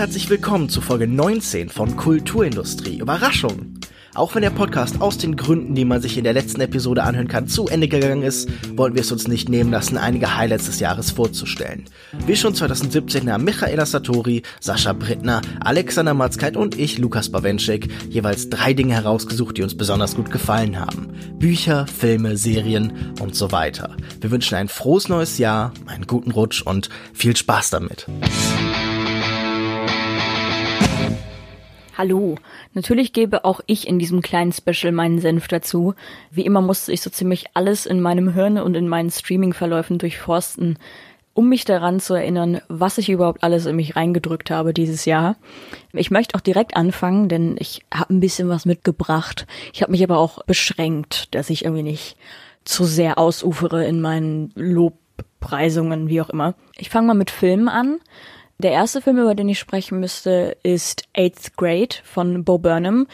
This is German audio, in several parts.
herzlich willkommen zu Folge 19 von Kulturindustrie. Überraschung! Auch wenn der Podcast aus den Gründen, die man sich in der letzten Episode anhören kann, zu Ende gegangen ist, wollten wir es uns nicht nehmen lassen, einige Highlights des Jahres vorzustellen. Wie schon 2017 haben Michaela Satori, Sascha Brittner, Alexander Matzkeit und ich, Lukas Bawenschik, jeweils drei Dinge herausgesucht, die uns besonders gut gefallen haben. Bücher, Filme, Serien und so weiter. Wir wünschen ein frohes neues Jahr, einen guten Rutsch und viel Spaß damit. Hallo. Natürlich gebe auch ich in diesem kleinen Special meinen Senf dazu. Wie immer musste ich so ziemlich alles in meinem Hirn und in meinen Streaming-Verläufen durchforsten, um mich daran zu erinnern, was ich überhaupt alles in mich reingedrückt habe dieses Jahr. Ich möchte auch direkt anfangen, denn ich habe ein bisschen was mitgebracht. Ich habe mich aber auch beschränkt, dass ich irgendwie nicht zu sehr ausufere in meinen Lobpreisungen, wie auch immer. Ich fange mal mit Filmen an. Der erste Film, über den ich sprechen müsste, ist Eighth Grade von Bo Burnham,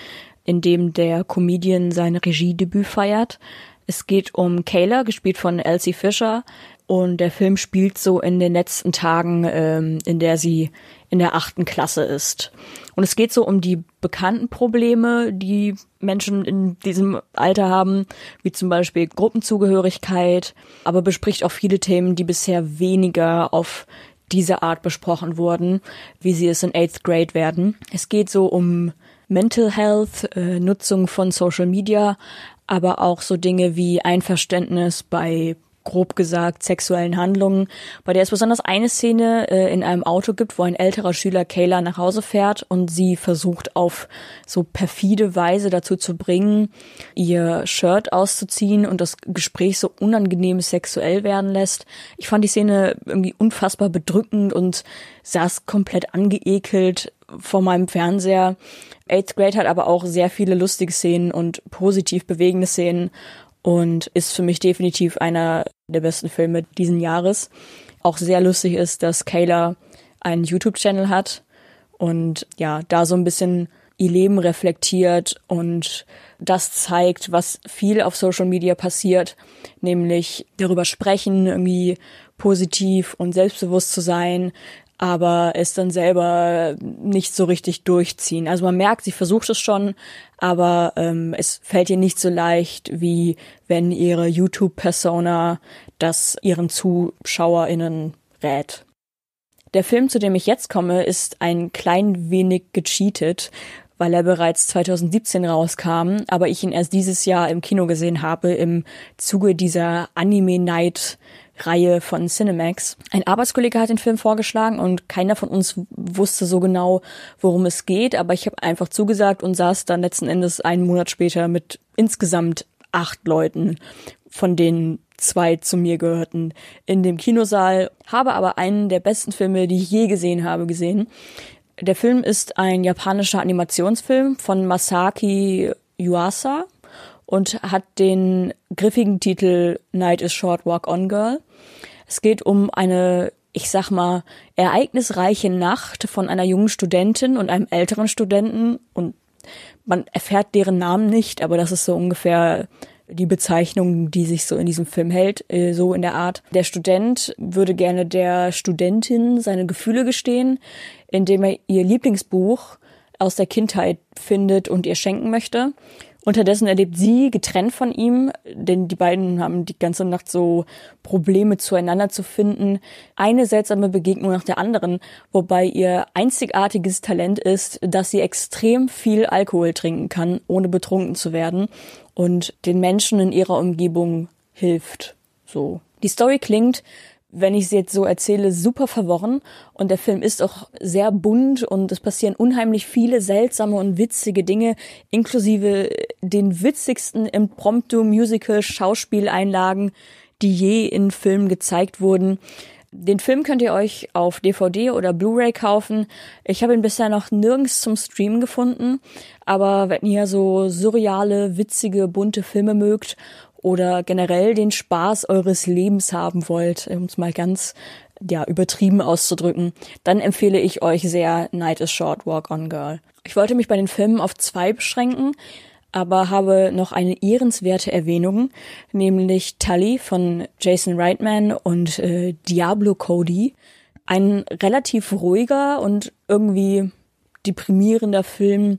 in dem der Comedian sein Regiedebüt feiert. Es geht um Kayla, gespielt von Elsie Fisher, und der Film spielt so in den letzten Tagen, ähm, in der sie in der achten Klasse ist. Und es geht so um die bekannten Probleme, die Menschen in diesem Alter haben, wie zum Beispiel Gruppenzugehörigkeit, aber bespricht auch viele Themen, die bisher weniger auf diese Art besprochen wurden, wie sie es in Eighth Grade werden. Es geht so um Mental Health, äh, Nutzung von Social Media, aber auch so Dinge wie Einverständnis bei grob gesagt sexuellen Handlungen, bei der es besonders eine Szene äh, in einem Auto gibt, wo ein älterer Schüler Kayla nach Hause fährt und sie versucht auf so perfide Weise dazu zu bringen, ihr Shirt auszuziehen und das Gespräch so unangenehm sexuell werden lässt. Ich fand die Szene irgendwie unfassbar bedrückend und saß komplett angeekelt vor meinem Fernseher. Eighth Grade hat aber auch sehr viele lustige Szenen und positiv bewegende Szenen und ist für mich definitiv einer der besten Filme diesen Jahres. Auch sehr lustig ist, dass Kayla einen YouTube-Channel hat und ja, da so ein bisschen ihr Leben reflektiert und das zeigt, was viel auf Social Media passiert, nämlich darüber sprechen, irgendwie positiv und selbstbewusst zu sein, aber es dann selber nicht so richtig durchziehen. Also man merkt, sie versucht es schon, aber ähm, es fällt ihr nicht so leicht, wie wenn ihre YouTube-Persona das ihren ZuschauerInnen rät. Der Film, zu dem ich jetzt komme, ist ein klein wenig gecheatet, weil er bereits 2017 rauskam, aber ich ihn erst dieses Jahr im Kino gesehen habe im Zuge dieser Anime Night Reihe von Cinemax. Ein Arbeitskollege hat den Film vorgeschlagen und keiner von uns wusste so genau, worum es geht, aber ich habe einfach zugesagt und saß dann letzten Endes einen Monat später mit insgesamt acht Leuten, von denen zwei zu mir gehörten, in dem Kinosaal, habe aber einen der besten Filme, die ich je gesehen habe, gesehen. Der Film ist ein japanischer Animationsfilm von Masaki Yuasa und hat den griffigen Titel Night is Short Walk On Girl. Es geht um eine, ich sag mal, ereignisreiche Nacht von einer jungen Studentin und einem älteren Studenten und man erfährt deren Namen nicht, aber das ist so ungefähr die Bezeichnung, die sich so in diesem Film hält, äh, so in der Art. Der Student würde gerne der Studentin seine Gefühle gestehen, indem er ihr Lieblingsbuch aus der Kindheit findet und ihr schenken möchte. Unterdessen erlebt sie getrennt von ihm, denn die beiden haben die ganze Nacht so Probleme zueinander zu finden. Eine seltsame Begegnung nach der anderen, wobei ihr einzigartiges Talent ist, dass sie extrem viel Alkohol trinken kann, ohne betrunken zu werden und den Menschen in ihrer Umgebung hilft. So. Die Story klingt wenn ich sie jetzt so erzähle, super verworren. Und der Film ist auch sehr bunt und es passieren unheimlich viele seltsame und witzige Dinge, inklusive den witzigsten Impromptu-Musical-Schauspieleinlagen, die je in Filmen gezeigt wurden. Den Film könnt ihr euch auf DVD oder Blu-ray kaufen. Ich habe ihn bisher noch nirgends zum Streamen gefunden, aber wenn ihr so surreale, witzige, bunte Filme mögt oder generell den Spaß eures Lebens haben wollt, um es mal ganz ja, übertrieben auszudrücken, dann empfehle ich euch sehr Night is Short, Walk on Girl. Ich wollte mich bei den Filmen auf zwei beschränken, aber habe noch eine ehrenswerte Erwähnung, nämlich Tully von Jason Reitman und äh, Diablo Cody. Ein relativ ruhiger und irgendwie deprimierender Film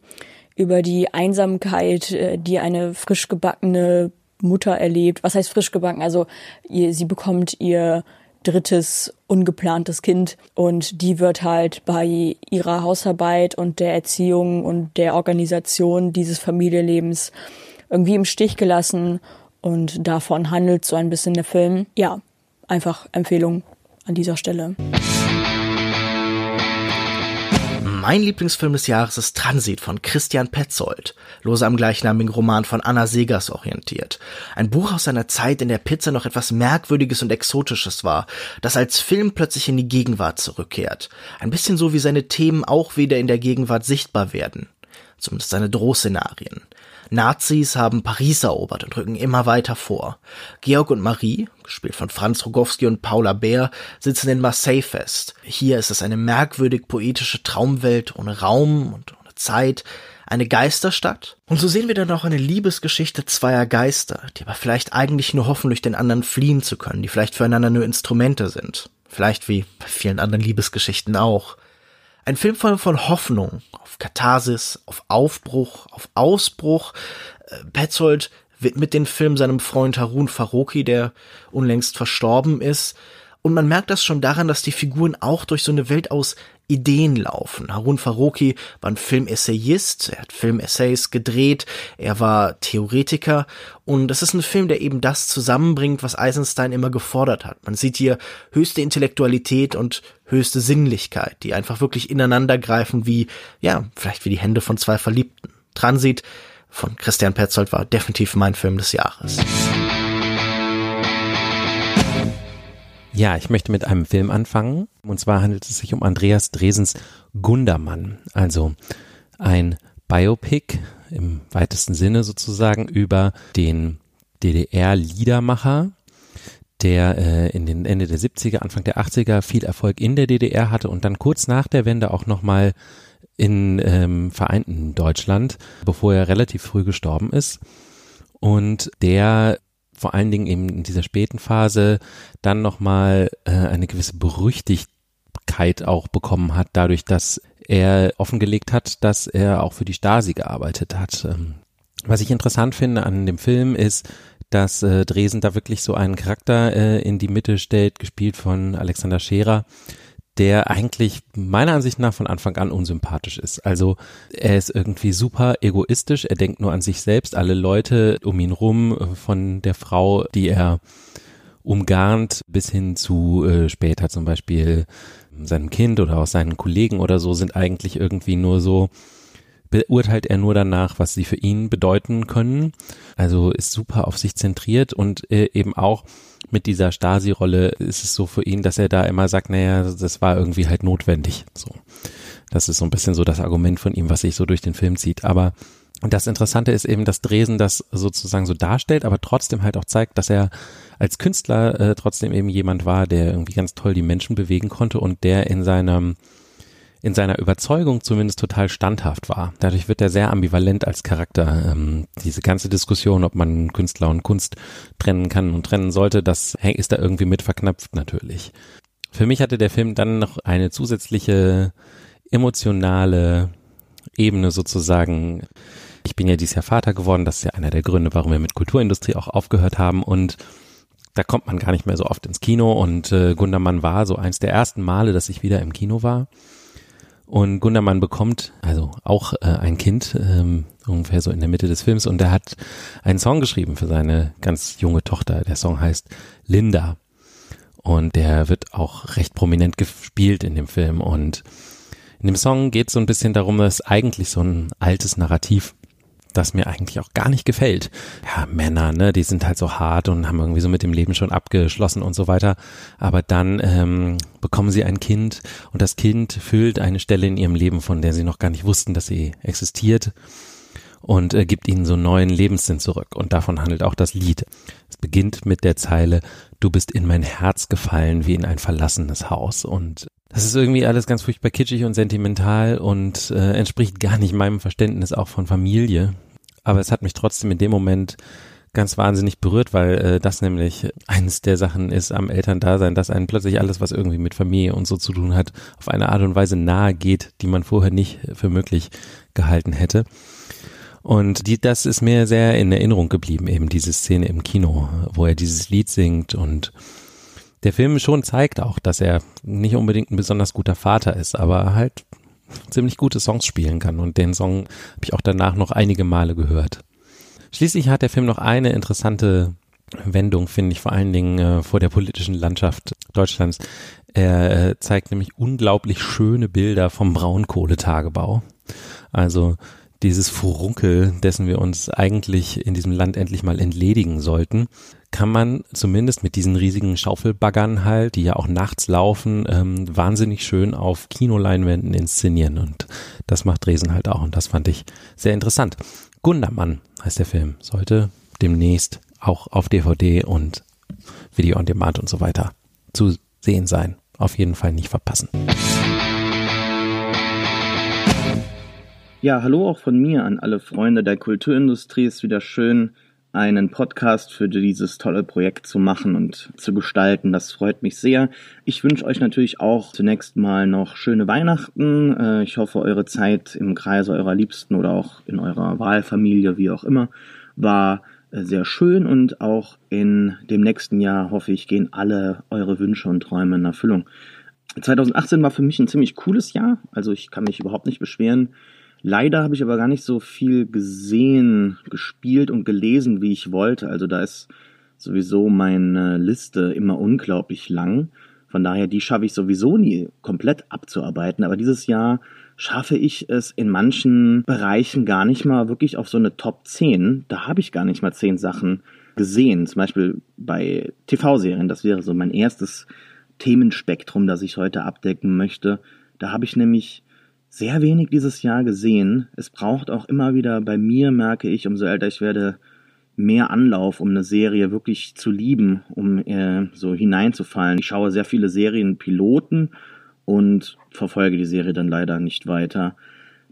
über die Einsamkeit, äh, die eine frisch gebackene Mutter erlebt. Was heißt frisch gebacken? Also sie bekommt ihr drittes ungeplantes Kind und die wird halt bei ihrer Hausarbeit und der Erziehung und der Organisation dieses Familienlebens irgendwie im Stich gelassen und davon handelt so ein bisschen der Film. Ja, einfach Empfehlung an dieser Stelle. Mein Lieblingsfilm des Jahres ist Transit von Christian Petzold, lose am gleichnamigen Roman von Anna Segers orientiert. Ein Buch aus einer Zeit, in der Pizza noch etwas Merkwürdiges und Exotisches war, das als Film plötzlich in die Gegenwart zurückkehrt. Ein bisschen so wie seine Themen auch wieder in der Gegenwart sichtbar werden. Zumindest seine Drohszenarien. Nazis haben Paris erobert und rücken immer weiter vor. Georg und Marie, gespielt von Franz Rogowski und Paula Bär, sitzen in Marseille fest. Hier ist es eine merkwürdig poetische Traumwelt ohne Raum und ohne Zeit, eine Geisterstadt. Und so sehen wir dann auch eine Liebesgeschichte zweier Geister, die aber vielleicht eigentlich nur hoffen, durch den anderen fliehen zu können, die vielleicht füreinander nur Instrumente sind. Vielleicht wie bei vielen anderen Liebesgeschichten auch. Ein Film voll von Hoffnung, auf Katharsis, auf Aufbruch, auf Ausbruch. Äh, Petzold widmet den Film seinem Freund Harun Faroki, der unlängst verstorben ist. Und man merkt das schon daran, dass die Figuren auch durch so eine Welt aus Ideen laufen. Harun Faroki war ein Filmessayist, er hat Filmessays gedreht, er war Theoretiker und das ist ein Film, der eben das zusammenbringt, was Eisenstein immer gefordert hat. Man sieht hier höchste Intellektualität und höchste Sinnlichkeit, die einfach wirklich ineinander greifen wie, ja, vielleicht wie die Hände von zwei Verliebten. Transit von Christian Petzold war definitiv mein Film des Jahres. Ja, ich möchte mit einem Film anfangen. Und zwar handelt es sich um Andreas Dresens Gundermann. Also ein Biopic im weitesten Sinne sozusagen über den DDR-Liedermacher, der äh, in den Ende der 70er, Anfang der 80er viel Erfolg in der DDR hatte und dann kurz nach der Wende auch nochmal in ähm, vereinten Deutschland, bevor er relativ früh gestorben ist. Und der vor allen Dingen eben in dieser späten Phase dann nochmal äh, eine gewisse Berüchtigkeit auch bekommen hat, dadurch, dass er offengelegt hat, dass er auch für die Stasi gearbeitet hat. Ähm, was ich interessant finde an dem Film ist, dass äh, Dresen da wirklich so einen Charakter äh, in die Mitte stellt, gespielt von Alexander Scherer, der eigentlich meiner Ansicht nach von Anfang an unsympathisch ist. Also er ist irgendwie super egoistisch, er denkt nur an sich selbst, alle Leute um ihn rum, äh, von der Frau, die er umgarnt, bis hin zu äh, später zum Beispiel seinem Kind oder auch seinen Kollegen oder so, sind eigentlich irgendwie nur so, beurteilt er nur danach, was sie für ihn bedeuten können. Also ist super auf sich zentriert und äh, eben auch mit dieser Stasi-Rolle ist es so für ihn, dass er da immer sagt, naja, das war irgendwie halt notwendig. So. Das ist so ein bisschen so das Argument von ihm, was sich so durch den Film zieht. Aber das Interessante ist eben, dass Dresen das sozusagen so darstellt, aber trotzdem halt auch zeigt, dass er als Künstler äh, trotzdem eben jemand war, der irgendwie ganz toll die Menschen bewegen konnte und der in seinem in seiner Überzeugung zumindest total standhaft war. Dadurch wird er sehr ambivalent als Charakter. Ähm, diese ganze Diskussion, ob man Künstler und Kunst trennen kann und trennen sollte, das ist da irgendwie mit verknüpft natürlich. Für mich hatte der Film dann noch eine zusätzliche emotionale Ebene sozusagen. Ich bin ja dieses Jahr Vater geworden, das ist ja einer der Gründe, warum wir mit Kulturindustrie auch aufgehört haben und da kommt man gar nicht mehr so oft ins Kino und äh, Gundermann war so eins der ersten Male, dass ich wieder im Kino war. Und Gundermann bekommt also auch äh, ein Kind, ähm, ungefähr so in der Mitte des Films, und er hat einen Song geschrieben für seine ganz junge Tochter. Der Song heißt Linda. Und der wird auch recht prominent gespielt in dem Film. Und in dem Song geht es so ein bisschen darum, dass eigentlich so ein altes Narrativ das mir eigentlich auch gar nicht gefällt. Ja, Männer, ne, die sind halt so hart und haben irgendwie so mit dem Leben schon abgeschlossen und so weiter. Aber dann ähm, bekommen sie ein Kind und das Kind füllt eine Stelle in ihrem Leben, von der sie noch gar nicht wussten, dass sie existiert und äh, gibt ihnen so neuen Lebenssinn zurück. Und davon handelt auch das Lied. Es beginnt mit der Zeile, du bist in mein Herz gefallen wie in ein verlassenes Haus. Und das ist irgendwie alles ganz furchtbar kitschig und sentimental und äh, entspricht gar nicht meinem Verständnis auch von Familie aber es hat mich trotzdem in dem Moment ganz wahnsinnig berührt, weil äh, das nämlich eines der Sachen ist am Elterndasein, dass einen plötzlich alles, was irgendwie mit Familie und so zu tun hat, auf eine Art und Weise nahe geht, die man vorher nicht für möglich gehalten hätte. Und die, das ist mir sehr in Erinnerung geblieben, eben diese Szene im Kino, wo er dieses Lied singt und der Film schon zeigt auch, dass er nicht unbedingt ein besonders guter Vater ist, aber halt ziemlich gute Songs spielen kann. Und den Song habe ich auch danach noch einige Male gehört. Schließlich hat der Film noch eine interessante Wendung, finde ich, vor allen Dingen äh, vor der politischen Landschaft Deutschlands. Er äh, zeigt nämlich unglaublich schöne Bilder vom Braunkohletagebau. Also dieses Furunkel, dessen wir uns eigentlich in diesem Land endlich mal entledigen sollten, kann man zumindest mit diesen riesigen Schaufelbaggern halt, die ja auch nachts laufen, ähm, wahnsinnig schön auf Kinoleinwänden inszenieren. Und das macht Dresden halt auch. Und das fand ich sehr interessant. Gundermann heißt der Film. Sollte demnächst auch auf DVD und Video on Demand und so weiter zu sehen sein. Auf jeden Fall nicht verpassen. Ja, hallo auch von mir an alle Freunde der Kulturindustrie. Es ist wieder schön, einen Podcast für dieses tolle Projekt zu machen und zu gestalten. Das freut mich sehr. Ich wünsche euch natürlich auch zunächst mal noch schöne Weihnachten. Äh, ich hoffe, eure Zeit im Kreise eurer Liebsten oder auch in eurer Wahlfamilie, wie auch immer, war äh, sehr schön und auch in dem nächsten Jahr hoffe ich, gehen alle eure Wünsche und Träume in Erfüllung. 2018 war für mich ein ziemlich cooles Jahr, also ich kann mich überhaupt nicht beschweren. Leider habe ich aber gar nicht so viel gesehen, gespielt und gelesen, wie ich wollte. Also da ist sowieso meine Liste immer unglaublich lang. Von daher, die schaffe ich sowieso nie komplett abzuarbeiten. Aber dieses Jahr schaffe ich es in manchen Bereichen gar nicht mal wirklich auf so eine Top 10. Da habe ich gar nicht mal 10 Sachen gesehen. Zum Beispiel bei TV-Serien. Das wäre so mein erstes Themenspektrum, das ich heute abdecken möchte. Da habe ich nämlich sehr wenig dieses Jahr gesehen. Es braucht auch immer wieder bei mir, merke ich, umso älter ich werde, mehr Anlauf, um eine Serie wirklich zu lieben, um äh, so hineinzufallen. Ich schaue sehr viele Serienpiloten und verfolge die Serie dann leider nicht weiter.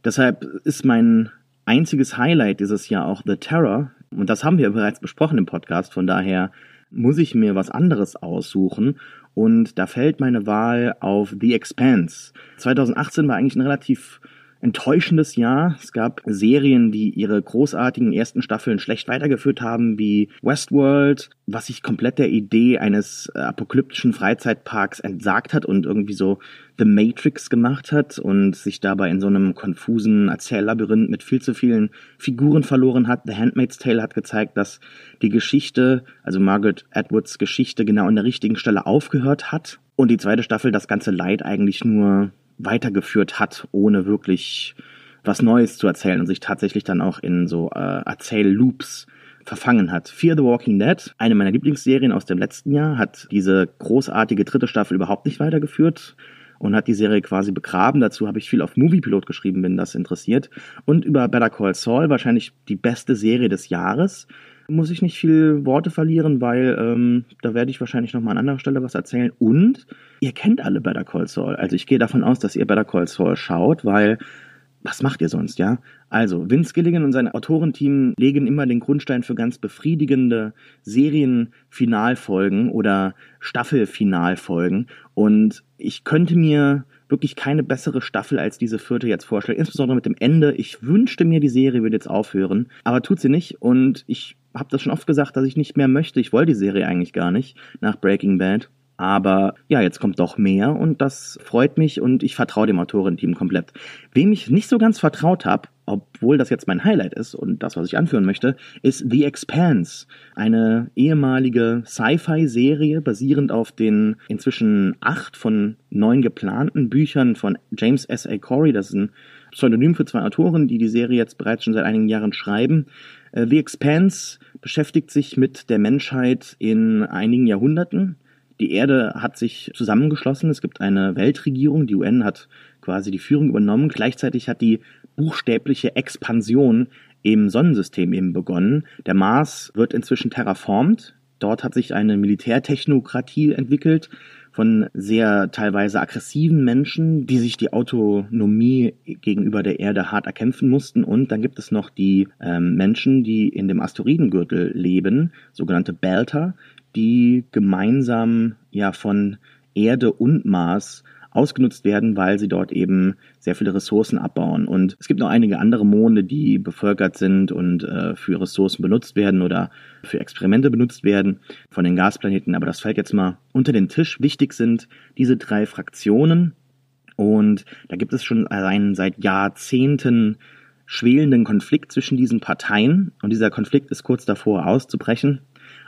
Deshalb ist mein einziges Highlight dieses Jahr auch The Terror. Und das haben wir bereits besprochen im Podcast. Von daher muss ich mir was anderes aussuchen. Und da fällt meine Wahl auf The Expanse. 2018 war eigentlich ein relativ enttäuschendes Jahr. Es gab Serien, die ihre großartigen ersten Staffeln schlecht weitergeführt haben, wie Westworld, was sich komplett der Idee eines äh, apokalyptischen Freizeitparks entsagt hat und irgendwie so The Matrix gemacht hat und sich dabei in so einem konfusen Erzähllabyrinth mit viel zu vielen Figuren verloren hat. The Handmaid's Tale hat gezeigt, dass die Geschichte, also Margaret Atwoods Geschichte, genau an der richtigen Stelle aufgehört hat und die zweite Staffel das ganze Leid eigentlich nur weitergeführt hat, ohne wirklich was Neues zu erzählen und sich tatsächlich dann auch in so äh, Erzählloops verfangen hat. Fear the Walking Dead, eine meiner Lieblingsserien aus dem letzten Jahr, hat diese großartige dritte Staffel überhaupt nicht weitergeführt und hat die Serie quasi begraben. Dazu habe ich viel auf Moviepilot geschrieben, wenn das interessiert. Und über Better Call Saul, wahrscheinlich die beste Serie des Jahres muss ich nicht viel Worte verlieren, weil ähm, da werde ich wahrscheinlich noch mal an anderer Stelle was erzählen. Und ihr kennt alle Better Call Saul. Also ich gehe davon aus, dass ihr Better Call Saul schaut, weil was macht ihr sonst, ja? Also, Vince Gilligan und sein Autorenteam legen immer den Grundstein für ganz befriedigende Serienfinalfolgen oder Staffelfinalfolgen. Und ich könnte mir wirklich keine bessere Staffel als diese vierte jetzt vorstellen. Insbesondere mit dem Ende. Ich wünschte mir, die Serie würde jetzt aufhören. Aber tut sie nicht. Und ich habe das schon oft gesagt, dass ich nicht mehr möchte. Ich wollte die Serie eigentlich gar nicht nach Breaking Bad. Aber ja, jetzt kommt doch mehr und das freut mich und ich vertraue dem Autorenteam komplett. Wem ich nicht so ganz vertraut habe, obwohl das jetzt mein Highlight ist und das, was ich anführen möchte, ist The Expanse, eine ehemalige Sci-Fi-Serie basierend auf den inzwischen acht von neun geplanten Büchern von James S. A. Corey. Das ist ein Pseudonym für zwei Autoren, die die Serie jetzt bereits schon seit einigen Jahren schreiben. Äh, The Expanse beschäftigt sich mit der Menschheit in einigen Jahrhunderten. Die Erde hat sich zusammengeschlossen. Es gibt eine Weltregierung. Die UN hat quasi die Führung übernommen. Gleichzeitig hat die buchstäbliche Expansion im Sonnensystem eben begonnen. Der Mars wird inzwischen terraformt. Dort hat sich eine Militärtechnokratie entwickelt, von sehr teilweise aggressiven Menschen, die sich die Autonomie gegenüber der Erde hart erkämpfen mussten. Und dann gibt es noch die ähm, Menschen, die in dem Asteroidengürtel leben, sogenannte Belter, die gemeinsam ja von Erde und Mars ausgenutzt werden, weil sie dort eben sehr viele Ressourcen abbauen. Und es gibt noch einige andere Monde, die bevölkert sind und äh, für Ressourcen benutzt werden oder für Experimente benutzt werden von den Gasplaneten. Aber das fällt jetzt mal unter den Tisch. Wichtig sind diese drei Fraktionen. Und da gibt es schon einen seit Jahrzehnten schwelenden Konflikt zwischen diesen Parteien. Und dieser Konflikt ist kurz davor auszubrechen,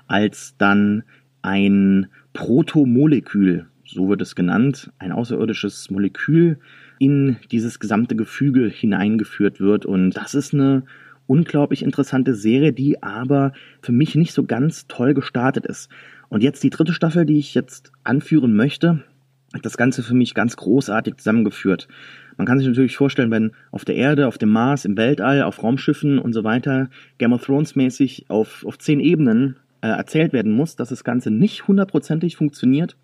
als dann ein Protomolekül so wird es genannt, ein außerirdisches Molekül in dieses gesamte Gefüge hineingeführt wird. Und das ist eine unglaublich interessante Serie, die aber für mich nicht so ganz toll gestartet ist. Und jetzt die dritte Staffel, die ich jetzt anführen möchte, hat das Ganze für mich ganz großartig zusammengeführt. Man kann sich natürlich vorstellen, wenn auf der Erde, auf dem Mars, im Weltall, auf Raumschiffen und so weiter Game of Thrones mäßig auf, auf zehn Ebenen äh, erzählt werden muss, dass das Ganze nicht hundertprozentig funktioniert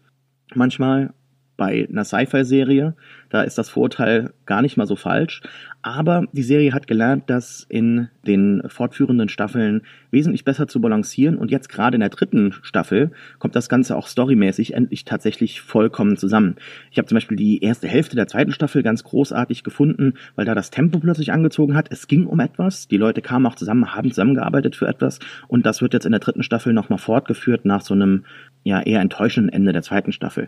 manchmal bei einer Sci-Fi-Serie. Da ist das Vorurteil gar nicht mal so falsch. Aber die Serie hat gelernt, das in den fortführenden Staffeln wesentlich besser zu balancieren. Und jetzt gerade in der dritten Staffel kommt das Ganze auch storymäßig endlich tatsächlich vollkommen zusammen. Ich habe zum Beispiel die erste Hälfte der zweiten Staffel ganz großartig gefunden, weil da das Tempo plötzlich angezogen hat. Es ging um etwas. Die Leute kamen auch zusammen, haben zusammengearbeitet für etwas. Und das wird jetzt in der dritten Staffel nochmal fortgeführt nach so einem ja eher enttäuschenden Ende der zweiten Staffel.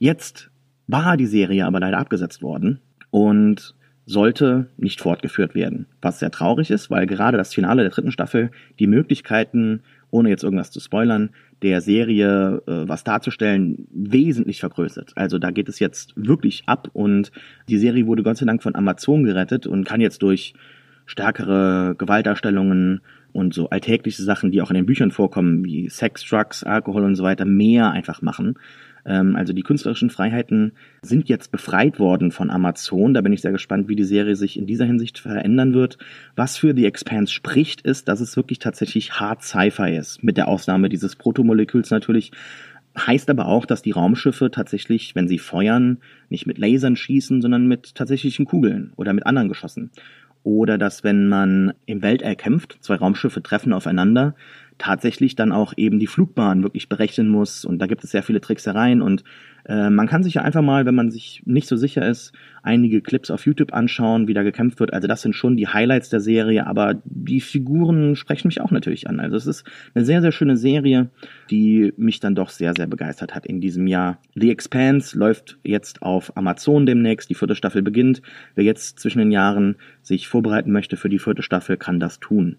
Jetzt war die Serie aber leider abgesetzt worden und sollte nicht fortgeführt werden. Was sehr traurig ist, weil gerade das Finale der dritten Staffel die Möglichkeiten, ohne jetzt irgendwas zu spoilern, der Serie äh, was darzustellen, wesentlich vergrößert. Also da geht es jetzt wirklich ab und die Serie wurde Gott sei Dank von Amazon gerettet und kann jetzt durch stärkere Gewaltdarstellungen und so alltägliche Sachen, die auch in den Büchern vorkommen, wie Sex, Drugs, Alkohol und so weiter, mehr einfach machen. Ähm, also die künstlerischen Freiheiten sind jetzt befreit worden von Amazon. Da bin ich sehr gespannt, wie die Serie sich in dieser Hinsicht verändern wird. Was für The Expanse spricht, ist, dass es wirklich tatsächlich hart Sci-Fi ist. Mit der Ausnahme dieses Protomoleküls natürlich. Heißt aber auch, dass die Raumschiffe tatsächlich, wenn sie feuern, nicht mit Lasern schießen, sondern mit tatsächlichen Kugeln oder mit anderen Geschossen. Oder dass, wenn man im Weltall kämpft, zwei Raumschiffe treffen aufeinander, tatsächlich dann auch eben die Flugbahn wirklich berechnen muss. Und da gibt es sehr viele Tricksereien. Und äh, man kann sich ja einfach mal, wenn man sich nicht so sicher ist, einige Clips auf YouTube anschauen, wie da gekämpft wird. Also das sind schon die Highlights der Serie, aber die Figuren sprechen mich auch natürlich an. Also es ist eine sehr, sehr schöne Serie, die mich dann doch sehr, sehr begeistert hat in diesem Jahr. The Expanse läuft jetzt auf Amazon demnächst. Die vierte Staffel beginnt. Wer jetzt zwischen den Jahren sich vorbereiten möchte für die vierte Staffel, kann das tun.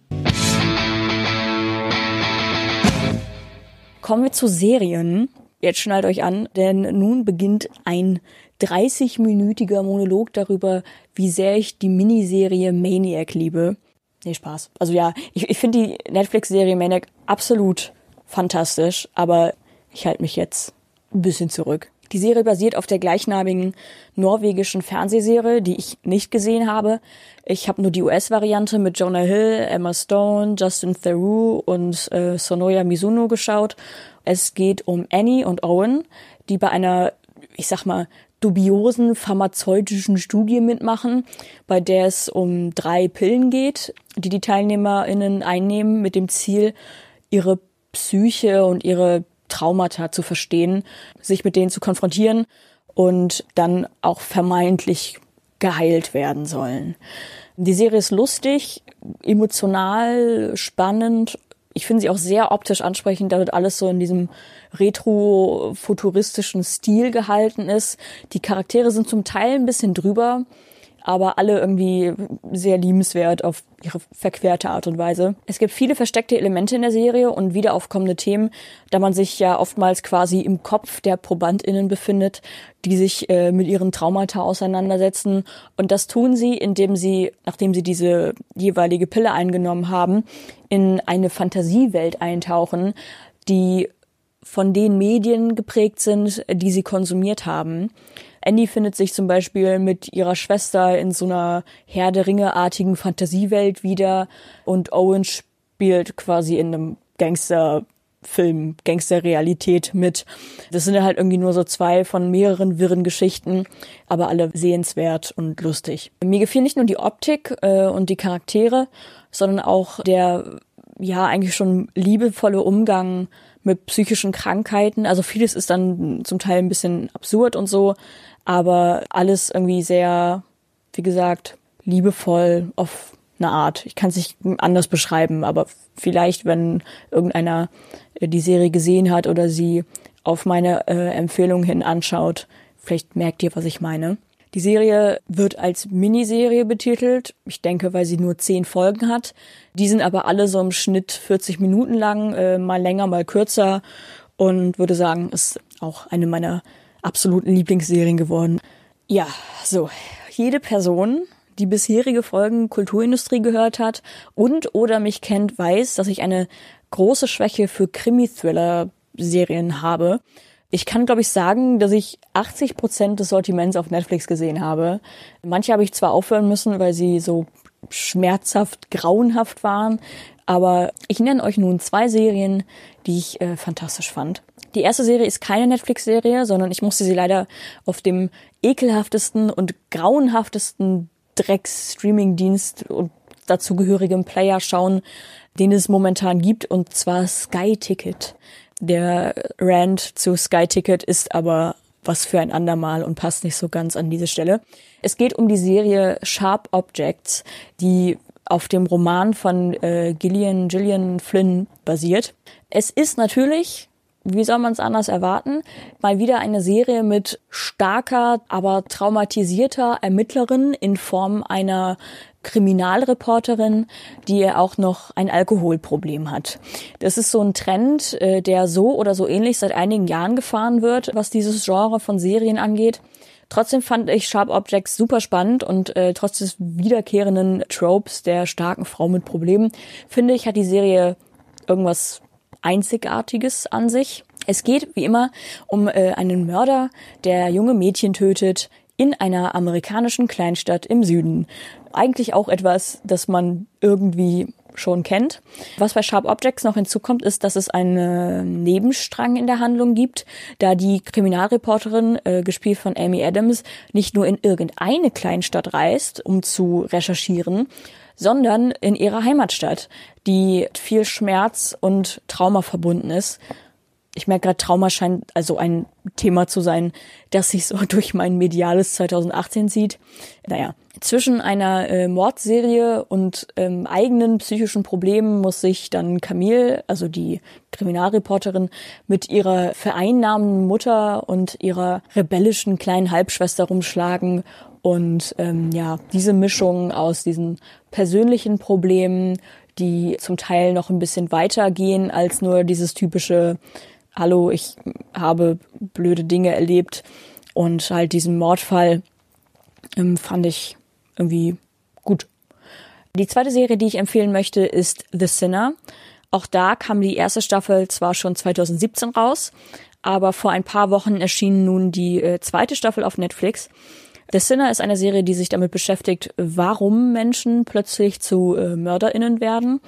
Kommen wir zu Serien. Jetzt schnallt euch an, denn nun beginnt ein 30-minütiger Monolog darüber, wie sehr ich die Miniserie Maniac liebe. Nee, Spaß. Also ja, ich, ich finde die Netflix-Serie Maniac absolut fantastisch, aber ich halte mich jetzt ein bisschen zurück. Die Serie basiert auf der gleichnamigen norwegischen Fernsehserie, die ich nicht gesehen habe. Ich habe nur die US-Variante mit Jonah Hill, Emma Stone, Justin Theroux und äh, Sonoya Mizuno geschaut. Es geht um Annie und Owen, die bei einer, ich sag mal, dubiosen pharmazeutischen Studie mitmachen, bei der es um drei Pillen geht, die die TeilnehmerInnen einnehmen mit dem Ziel, ihre Psyche und ihre Traumata zu verstehen, sich mit denen zu konfrontieren und dann auch vermeintlich geheilt werden sollen. Die Serie ist lustig, emotional, spannend. Ich finde sie auch sehr optisch ansprechend, da wird alles so in diesem retro-futuristischen Stil gehalten ist. Die Charaktere sind zum Teil ein bisschen drüber, aber alle irgendwie sehr liebenswert auf ihre verquerte Art und Weise. Es gibt viele versteckte Elemente in der Serie und wiederaufkommende Themen, da man sich ja oftmals quasi im Kopf der ProbandInnen befindet, die sich äh, mit ihren Traumata auseinandersetzen. Und das tun sie, indem sie, nachdem sie diese jeweilige Pille eingenommen haben, in eine Fantasiewelt eintauchen, die von den Medien geprägt sind, die sie konsumiert haben. Andy findet sich zum Beispiel mit ihrer Schwester in so einer Herr der Ringe-artigen Fantasiewelt wieder und Owen spielt quasi in einem Gangster Film Gangster-Realität mit. Das sind halt irgendwie nur so zwei von mehreren wirren Geschichten, aber alle sehenswert und lustig. Mir gefiel nicht nur die Optik äh, und die Charaktere, sondern auch der ja eigentlich schon liebevolle Umgang mit psychischen Krankheiten. Also vieles ist dann zum Teil ein bisschen absurd und so, aber alles irgendwie sehr, wie gesagt, liebevoll auf eine Art. Ich kann es nicht anders beschreiben, aber vielleicht, wenn irgendeiner äh, die Serie gesehen hat oder sie auf meine äh, Empfehlung hin anschaut, vielleicht merkt ihr, was ich meine. Die Serie wird als Miniserie betitelt. Ich denke, weil sie nur zehn Folgen hat. Die sind aber alle so im Schnitt 40 Minuten lang, äh, mal länger, mal kürzer. Und würde sagen, ist auch eine meiner absoluten Lieblingsserien geworden. Ja, so. Jede Person, die bisherige Folgen Kulturindustrie gehört hat und oder mich kennt, weiß, dass ich eine große Schwäche für Krimi-Thriller-Serien habe. Ich kann, glaube ich, sagen, dass ich 80 Prozent des Sortiments auf Netflix gesehen habe. Manche habe ich zwar aufhören müssen, weil sie so schmerzhaft, grauenhaft waren, aber ich nenne euch nun zwei Serien, die ich äh, fantastisch fand. Die erste Serie ist keine Netflix-Serie, sondern ich musste sie leider auf dem ekelhaftesten und grauenhaftesten Drecks-Streaming-Dienst und dazugehörigem Player schauen, den es momentan gibt, und zwar Sky Ticket. Der Rant zu Sky Ticket ist aber was für ein andermal und passt nicht so ganz an diese Stelle. Es geht um die Serie Sharp Objects, die auf dem Roman von äh, Gillian Gillian Flynn basiert. Es ist natürlich, wie soll man es anders erwarten, mal wieder eine Serie mit starker, aber traumatisierter Ermittlerin in Form einer Kriminalreporterin, die auch noch ein Alkoholproblem hat. Das ist so ein Trend, äh, der so oder so ähnlich seit einigen Jahren gefahren wird, was dieses Genre von Serien angeht. Trotzdem fand ich Sharp Objects super spannend und äh, trotz des wiederkehrenden Tropes der starken Frau mit Problemen, finde ich, hat die Serie irgendwas Einzigartiges an sich. Es geht, wie immer, um äh, einen Mörder, der junge Mädchen tötet, in einer amerikanischen Kleinstadt im Süden. Eigentlich auch etwas, das man irgendwie schon kennt. Was bei Sharp Objects noch hinzukommt, ist, dass es einen Nebenstrang in der Handlung gibt, da die Kriminalreporterin, äh, gespielt von Amy Adams, nicht nur in irgendeine Kleinstadt reist, um zu recherchieren, sondern in ihrer Heimatstadt, die viel Schmerz und Trauma verbunden ist ich merke gerade, Trauma scheint also ein Thema zu sein, das sich so durch mein mediales 2018 sieht. Naja, zwischen einer äh, Mordserie und ähm, eigenen psychischen Problemen muss sich dann Camille, also die Kriminalreporterin, mit ihrer vereinnahmenden Mutter und ihrer rebellischen kleinen Halbschwester rumschlagen. Und ähm, ja, diese Mischung aus diesen persönlichen Problemen, die zum Teil noch ein bisschen weitergehen als nur dieses typische hallo, ich habe blöde Dinge erlebt und halt diesen Mordfall ähm, fand ich irgendwie gut. Die zweite Serie, die ich empfehlen möchte, ist The Sinner. Auch da kam die erste Staffel zwar schon 2017 raus, aber vor ein paar Wochen erschien nun die äh, zweite Staffel auf Netflix. The Sinner ist eine Serie, die sich damit beschäftigt, warum Menschen plötzlich zu äh, MörderInnen werden.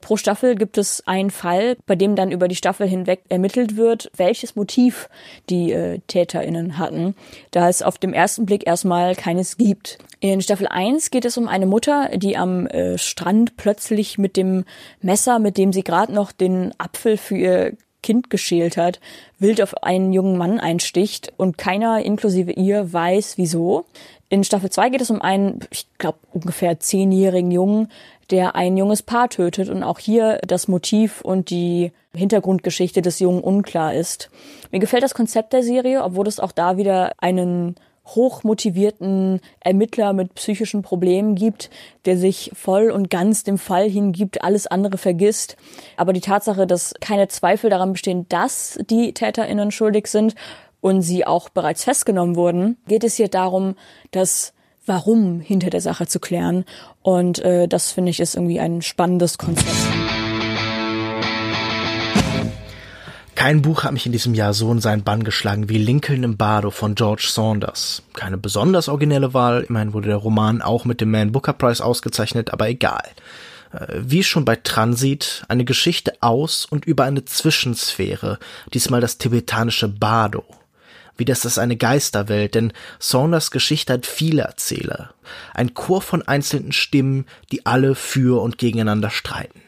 Pro Staffel gibt es einen Fall, bei dem dann über die Staffel hinweg ermittelt wird, welches Motiv die äh, TäterInnen hatten, da es auf dem ersten Blick erstmal keines gibt. In Staffel 1 geht es um eine Mutter, die am äh, Strand plötzlich mit dem Messer, mit dem sie gerade noch den Apfel für ihr Kind geschält hat, wild auf einen jungen Mann einsticht und keiner, inklusive ihr, weiß wieso. In Staffel 2 geht es um einen, ich glaube, ungefähr zehnjährigen Jungen, der ein junges Paar tötet und auch hier das Motiv und die Hintergrundgeschichte des Jungen unklar ist. Mir gefällt das Konzept der Serie, obwohl es auch da wieder einen hochmotivierten Ermittler mit psychischen Problemen gibt, der sich voll und ganz dem Fall hingibt, alles andere vergisst. Aber die Tatsache, dass keine Zweifel daran bestehen, dass die TäterInnen schuldig sind und sie auch bereits festgenommen wurden, geht es hier darum, das Warum hinter der Sache zu klären. Und äh, das finde ich ist irgendwie ein spannendes Konzept. Kein Buch hat mich in diesem Jahr so in seinen Bann geschlagen wie Lincoln im Bardo von George Saunders. Keine besonders originelle Wahl, immerhin wurde der Roman auch mit dem Man Booker Prize ausgezeichnet, aber egal. Äh, wie schon bei Transit, eine Geschichte aus und über eine Zwischensphäre, diesmal das tibetanische Bardo. Wie das ist eine Geisterwelt, denn Saunders Geschichte hat viele Erzähler. Ein Chor von einzelnen Stimmen, die alle für und gegeneinander streiten.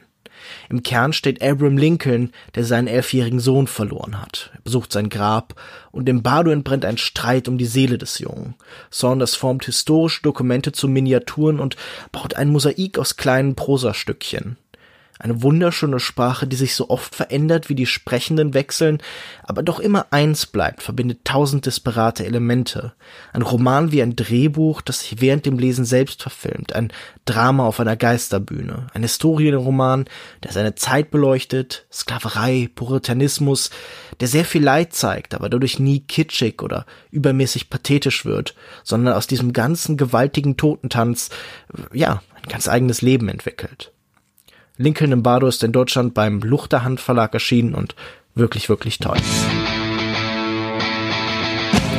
Im Kern steht Abraham Lincoln, der seinen elfjährigen Sohn verloren hat. Er besucht sein Grab und im Bardo entbrennt ein Streit um die Seele des Jungen. Saunders formt historische Dokumente zu Miniaturen und baut ein Mosaik aus kleinen Prosastückchen. Eine wunderschöne Sprache, die sich so oft verändert, wie die Sprechenden wechseln, aber doch immer eins bleibt, verbindet tausend disparate Elemente. Ein Roman wie ein Drehbuch, das sich während dem Lesen selbst verfilmt, ein Drama auf einer Geisterbühne, ein Historienroman, der seine Zeit beleuchtet, Sklaverei, Puritanismus, der sehr viel Leid zeigt, aber dadurch nie kitschig oder übermäßig pathetisch wird, sondern aus diesem ganzen gewaltigen Totentanz, ja, ein ganz eigenes Leben entwickelt. Lincoln im Bardo ist in Deutschland beim Luchterhand Verlag erschienen und wirklich, wirklich toll.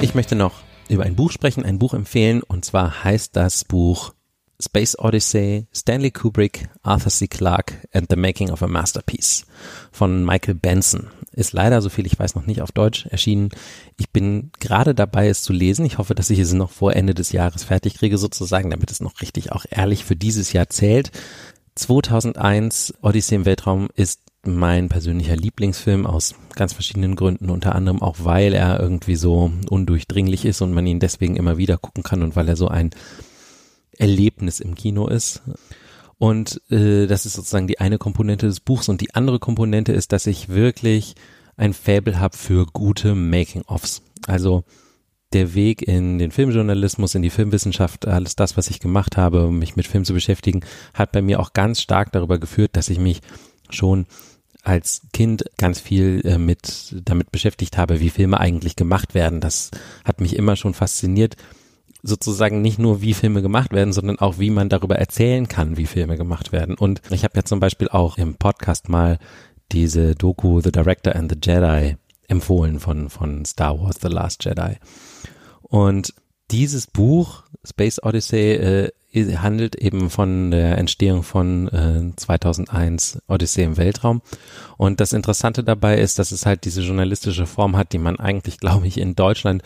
Ich möchte noch über ein Buch sprechen, ein Buch empfehlen und zwar heißt das Buch Space Odyssey, Stanley Kubrick, Arthur C. Clarke and the Making of a Masterpiece von Michael Benson. Ist leider, so viel ich weiß, noch nicht auf Deutsch erschienen. Ich bin gerade dabei, es zu lesen. Ich hoffe, dass ich es noch vor Ende des Jahres fertig kriege, sozusagen, damit es noch richtig auch ehrlich für dieses Jahr zählt. 2001 Odyssey im Weltraum ist mein persönlicher Lieblingsfilm aus ganz verschiedenen Gründen, unter anderem auch, weil er irgendwie so undurchdringlich ist und man ihn deswegen immer wieder gucken kann und weil er so ein Erlebnis im Kino ist. Und äh, das ist sozusagen die eine Komponente des Buchs und die andere Komponente ist, dass ich wirklich ein Faible habe für gute Making-ofs. Also der Weg in den Filmjournalismus, in die Filmwissenschaft, alles das, was ich gemacht habe, um mich mit Film zu beschäftigen, hat bei mir auch ganz stark darüber geführt, dass ich mich schon als Kind ganz viel äh, mit damit beschäftigt habe, wie Filme eigentlich gemacht werden. Das hat mich immer schon fasziniert, sozusagen nicht nur wie Filme gemacht werden, sondern auch wie man darüber erzählen kann, wie Filme gemacht werden. Und ich habe ja zum Beispiel auch im Podcast mal diese Doku The Director and the Jedi empfohlen von, von Star Wars The Last Jedi. Und dieses Buch, Space Odyssey, äh, handelt eben von der Entstehung von äh, 2001 Odyssey im Weltraum. Und das Interessante dabei ist, dass es halt diese journalistische Form hat, die man eigentlich, glaube ich, in Deutschland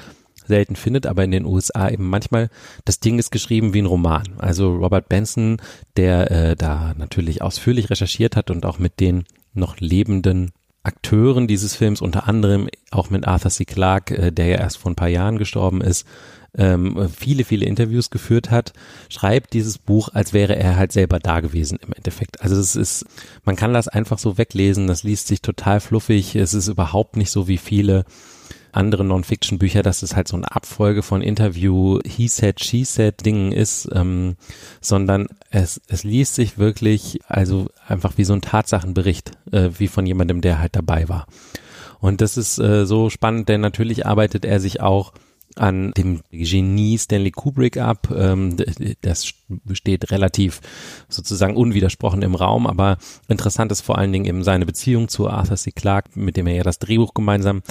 selten findet, aber in den USA eben manchmal. Das Ding ist geschrieben wie ein Roman. Also Robert Benson, der äh, da natürlich ausführlich recherchiert hat und auch mit den noch lebenden Akteuren dieses Films, unter anderem auch mit Arthur C. Clarke, äh, der ja erst vor ein paar Jahren gestorben ist, ähm, viele, viele Interviews geführt hat, schreibt dieses Buch, als wäre er halt selber da gewesen im Endeffekt. Also es ist, man kann das einfach so weglesen, das liest sich total fluffig, es ist überhaupt nicht so wie viele andere Non-Fiction-Bücher, dass es halt so eine Abfolge von Interview, He said, She said Dingen ist, ähm, sondern es, es liest sich wirklich also einfach wie so ein Tatsachenbericht, äh, wie von jemandem, der halt dabei war. Und das ist äh, so spannend, denn natürlich arbeitet er sich auch an dem Genie Stanley Kubrick ab. Ähm, das steht relativ sozusagen unwidersprochen im Raum, aber interessant ist vor allen Dingen eben seine Beziehung zu Arthur C. Clarke, mit dem er ja das Drehbuch gemeinsam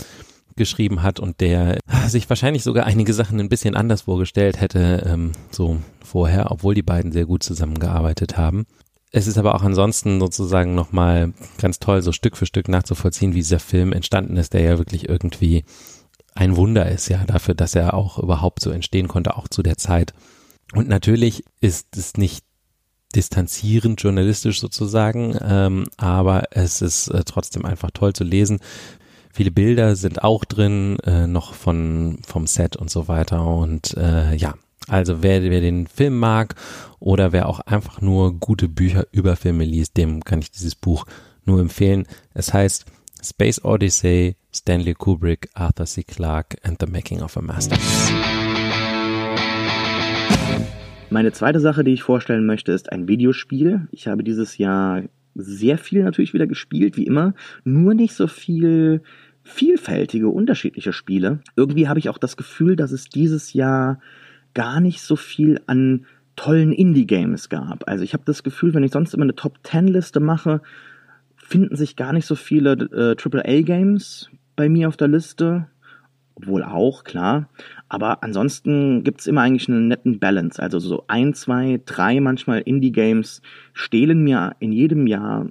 geschrieben hat und der sich wahrscheinlich sogar einige Sachen ein bisschen anders vorgestellt hätte, ähm, so vorher, obwohl die beiden sehr gut zusammengearbeitet haben. Es ist aber auch ansonsten sozusagen nochmal ganz toll, so Stück für Stück nachzuvollziehen, wie dieser Film entstanden ist, der ja wirklich irgendwie ein Wunder ist, ja, dafür, dass er auch überhaupt so entstehen konnte, auch zu der Zeit. Und natürlich ist es nicht distanzierend journalistisch sozusagen, ähm, aber es ist äh, trotzdem einfach toll zu lesen, Viele Bilder sind auch drin, äh, noch von, vom Set und so weiter. Und äh, ja, also wer, wer den Film mag oder wer auch einfach nur gute Bücher über Filme liest, dem kann ich dieses Buch nur empfehlen. Es heißt Space Odyssey, Stanley Kubrick, Arthur C. Clarke and the Making of a Masterpiece. Meine zweite Sache, die ich vorstellen möchte, ist ein Videospiel. Ich habe dieses Jahr sehr viel natürlich wieder gespielt, wie immer, nur nicht so viel vielfältige, unterschiedliche Spiele. Irgendwie habe ich auch das Gefühl, dass es dieses Jahr gar nicht so viel an tollen Indie-Games gab. Also ich habe das Gefühl, wenn ich sonst immer eine Top-10-Liste mache, finden sich gar nicht so viele äh, AAA-Games bei mir auf der Liste. Obwohl auch, klar. Aber ansonsten gibt's immer eigentlich einen netten Balance. Also so ein, zwei, drei manchmal Indie-Games stehlen mir in jedem Jahr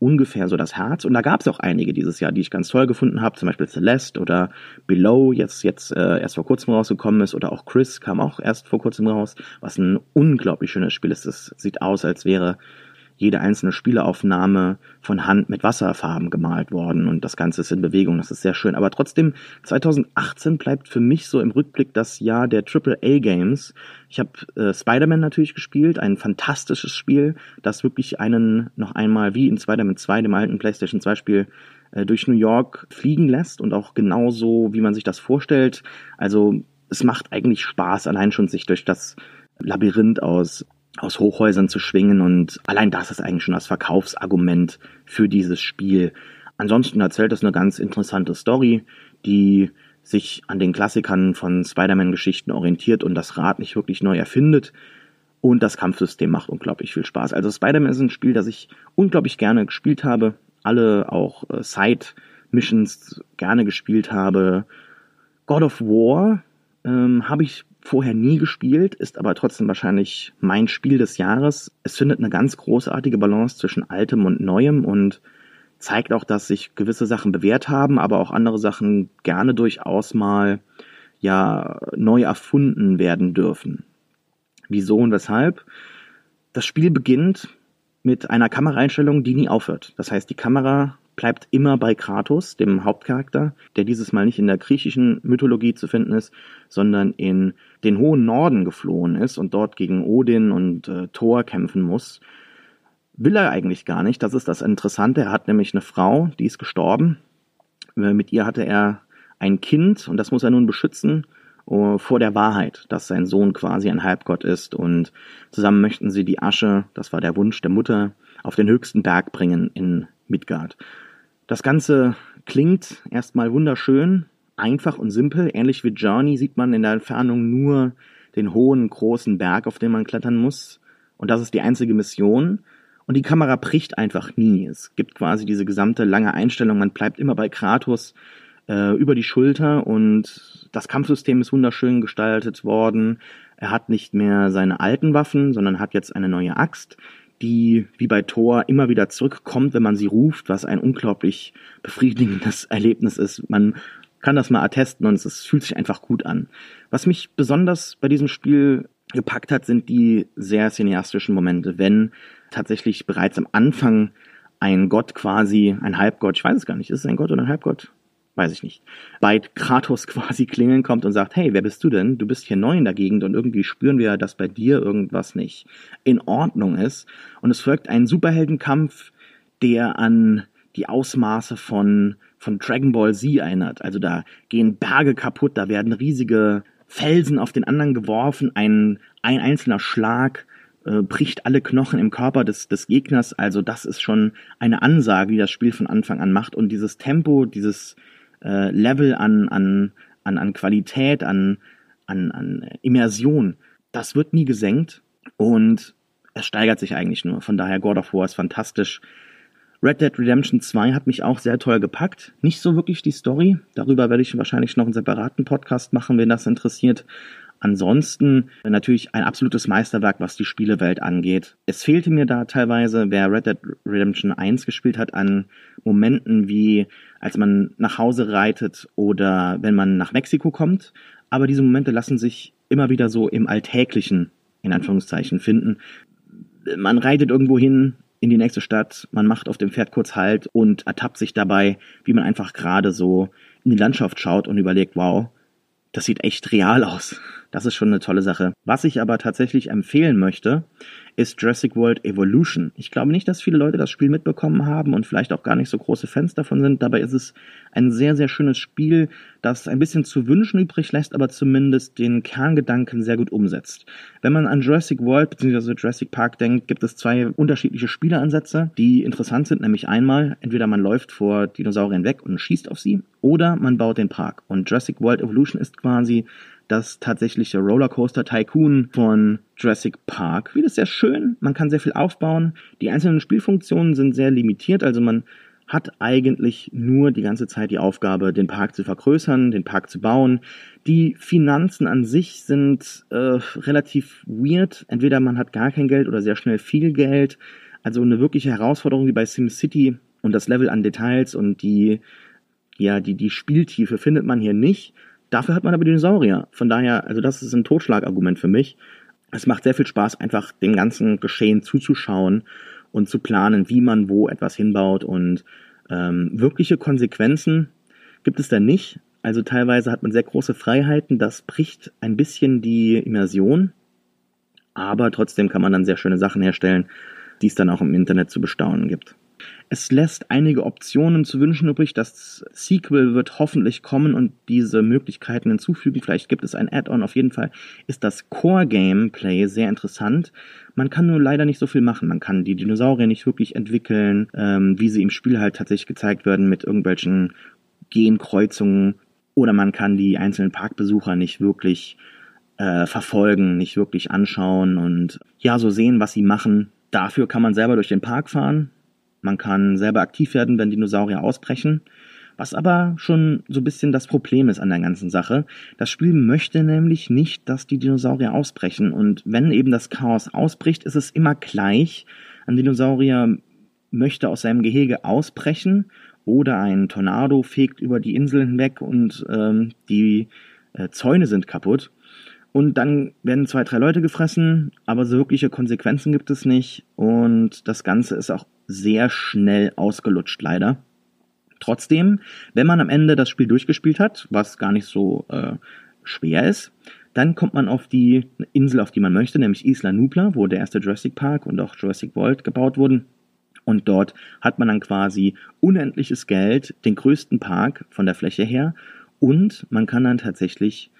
ungefähr so das Herz. Und da gab es auch einige dieses Jahr, die ich ganz toll gefunden habe, zum Beispiel Celeste oder Below, jetzt, jetzt äh, erst vor kurzem rausgekommen ist, oder auch Chris kam auch erst vor kurzem raus, was ein unglaublich schönes Spiel ist. Es sieht aus, als wäre jede einzelne Spieleaufnahme von Hand mit Wasserfarben gemalt worden und das Ganze ist in Bewegung, das ist sehr schön. Aber trotzdem, 2018 bleibt für mich so im Rückblick das Jahr der AAA-Games. Ich habe äh, Spider-Man natürlich gespielt, ein fantastisches Spiel, das wirklich einen noch einmal wie in Spider-Man 2, dem alten PlayStation 2 Spiel, äh, durch New York fliegen lässt und auch genauso, wie man sich das vorstellt. Also es macht eigentlich Spaß, allein schon sich durch das Labyrinth aus aus Hochhäusern zu schwingen und allein das ist eigentlich schon das Verkaufsargument für dieses Spiel. Ansonsten erzählt es eine ganz interessante Story, die sich an den Klassikern von Spider-Man-Geschichten orientiert und das Rad nicht wirklich neu erfindet. Und das Kampfsystem macht unglaublich viel Spaß. Also Spider-Man ist ein Spiel, das ich unglaublich gerne gespielt habe. Alle auch äh, Side-Missions gerne gespielt habe. God of War ähm, habe ich vorher nie gespielt, ist aber trotzdem wahrscheinlich mein Spiel des Jahres. Es findet eine ganz großartige Balance zwischen altem und neuem und zeigt auch, dass sich gewisse Sachen bewährt haben, aber auch andere Sachen gerne durchaus mal ja neu erfunden werden dürfen. Wieso und weshalb? Das Spiel beginnt mit einer Kameraeinstellung, die nie aufhört. Das heißt, die Kamera bleibt immer bei Kratos, dem Hauptcharakter, der dieses Mal nicht in der griechischen Mythologie zu finden ist, sondern in den hohen Norden geflohen ist und dort gegen Odin und äh, Thor kämpfen muss. Will er eigentlich gar nicht, das ist das Interessante. Er hat nämlich eine Frau, die ist gestorben. Äh, mit ihr hatte er ein Kind und das muss er nun beschützen uh, vor der Wahrheit, dass sein Sohn quasi ein Halbgott ist und zusammen möchten sie die Asche, das war der Wunsch der Mutter, auf den höchsten Berg bringen in Midgard. Das Ganze klingt erstmal wunderschön, einfach und simpel. Ähnlich wie Journey sieht man in der Entfernung nur den hohen, großen Berg, auf den man klettern muss. Und das ist die einzige Mission. Und die Kamera bricht einfach nie. Es gibt quasi diese gesamte lange Einstellung. Man bleibt immer bei Kratos äh, über die Schulter und das Kampfsystem ist wunderschön gestaltet worden. Er hat nicht mehr seine alten Waffen, sondern hat jetzt eine neue Axt die wie bei Thor immer wieder zurückkommt, wenn man sie ruft, was ein unglaublich befriedigendes Erlebnis ist. Man kann das mal attesten und es fühlt sich einfach gut an. Was mich besonders bei diesem Spiel gepackt hat, sind die sehr cineastischen Momente, wenn tatsächlich bereits am Anfang ein Gott quasi, ein Halbgott, ich weiß es gar nicht, ist es ein Gott oder ein Halbgott? Weiß ich nicht, bei Kratos quasi klingeln kommt und sagt, hey, wer bist du denn? Du bist hier neu in der Gegend und irgendwie spüren wir, dass bei dir irgendwas nicht in Ordnung ist. Und es folgt ein Superheldenkampf, der an die Ausmaße von, von Dragon Ball Z erinnert. Also da gehen Berge kaputt, da werden riesige Felsen auf den anderen geworfen, ein, ein einzelner Schlag äh, bricht alle Knochen im Körper des, des Gegners. Also das ist schon eine Ansage, die das Spiel von Anfang an macht. Und dieses Tempo, dieses, äh, Level an, an, an, an Qualität, an, an, an Immersion, das wird nie gesenkt und es steigert sich eigentlich nur. Von daher God of War ist fantastisch. Red Dead Redemption 2 hat mich auch sehr toll gepackt. Nicht so wirklich die Story. Darüber werde ich wahrscheinlich noch einen separaten Podcast machen, wenn das interessiert. Ansonsten natürlich ein absolutes Meisterwerk, was die Spielewelt angeht. Es fehlte mir da teilweise, wer Red Dead Redemption 1 gespielt hat, an Momenten wie als man nach Hause reitet oder wenn man nach Mexiko kommt. Aber diese Momente lassen sich immer wieder so im Alltäglichen, in Anführungszeichen, finden. Man reitet irgendwo hin in die nächste Stadt, man macht auf dem Pferd kurz Halt und ertappt sich dabei, wie man einfach gerade so in die Landschaft schaut und überlegt, wow, das sieht echt real aus. Das ist schon eine tolle Sache. Was ich aber tatsächlich empfehlen möchte, ist Jurassic World Evolution. Ich glaube nicht, dass viele Leute das Spiel mitbekommen haben und vielleicht auch gar nicht so große Fans davon sind. Dabei ist es ein sehr, sehr schönes Spiel, das ein bisschen zu wünschen übrig lässt, aber zumindest den Kerngedanken sehr gut umsetzt. Wenn man an Jurassic World bzw. Jurassic Park denkt, gibt es zwei unterschiedliche Spieleransätze, die interessant sind, nämlich einmal, entweder man läuft vor Dinosauriern weg und schießt auf sie, oder man baut den Park. Und Jurassic World Evolution ist quasi das tatsächliche Rollercoaster Tycoon von Jurassic Park. Wie das sehr schön, man kann sehr viel aufbauen. Die einzelnen Spielfunktionen sind sehr limitiert, also man hat eigentlich nur die ganze Zeit die Aufgabe, den Park zu vergrößern, den Park zu bauen. Die Finanzen an sich sind äh, relativ weird. Entweder man hat gar kein Geld oder sehr schnell viel Geld. Also eine wirkliche Herausforderung wie bei SimCity und das Level an Details und die, ja, die, die Spieltiefe findet man hier nicht. Dafür hat man aber Dinosaurier. Von daher, also das ist ein Totschlagargument für mich. Es macht sehr viel Spaß, einfach dem ganzen Geschehen zuzuschauen und zu planen, wie man wo etwas hinbaut. Und ähm, wirkliche Konsequenzen gibt es da nicht. Also teilweise hat man sehr große Freiheiten. Das bricht ein bisschen die Immersion. Aber trotzdem kann man dann sehr schöne Sachen herstellen, die es dann auch im Internet zu bestaunen gibt. Es lässt einige Optionen zu wünschen übrig. Das Sequel wird hoffentlich kommen und diese Möglichkeiten hinzufügen. Vielleicht gibt es ein Add-on. Auf jeden Fall ist das Core-Gameplay sehr interessant. Man kann nur leider nicht so viel machen. Man kann die Dinosaurier nicht wirklich entwickeln, ähm, wie sie im Spiel halt tatsächlich gezeigt werden mit irgendwelchen Genkreuzungen. Oder man kann die einzelnen Parkbesucher nicht wirklich äh, verfolgen, nicht wirklich anschauen und ja, so sehen, was sie machen. Dafür kann man selber durch den Park fahren. Man kann selber aktiv werden, wenn Dinosaurier ausbrechen. Was aber schon so ein bisschen das Problem ist an der ganzen Sache. Das Spiel möchte nämlich nicht, dass die Dinosaurier ausbrechen. Und wenn eben das Chaos ausbricht, ist es immer gleich. Ein Dinosaurier möchte aus seinem Gehege ausbrechen oder ein Tornado fegt über die Insel hinweg und ähm, die äh, Zäune sind kaputt. Und dann werden zwei, drei Leute gefressen, aber so wirkliche Konsequenzen gibt es nicht. Und das Ganze ist auch sehr schnell ausgelutscht, leider. Trotzdem, wenn man am Ende das Spiel durchgespielt hat, was gar nicht so äh, schwer ist, dann kommt man auf die Insel, auf die man möchte, nämlich Isla Nubla, wo der erste Jurassic Park und auch Jurassic World gebaut wurden. Und dort hat man dann quasi unendliches Geld, den größten Park von der Fläche her. Und man kann dann tatsächlich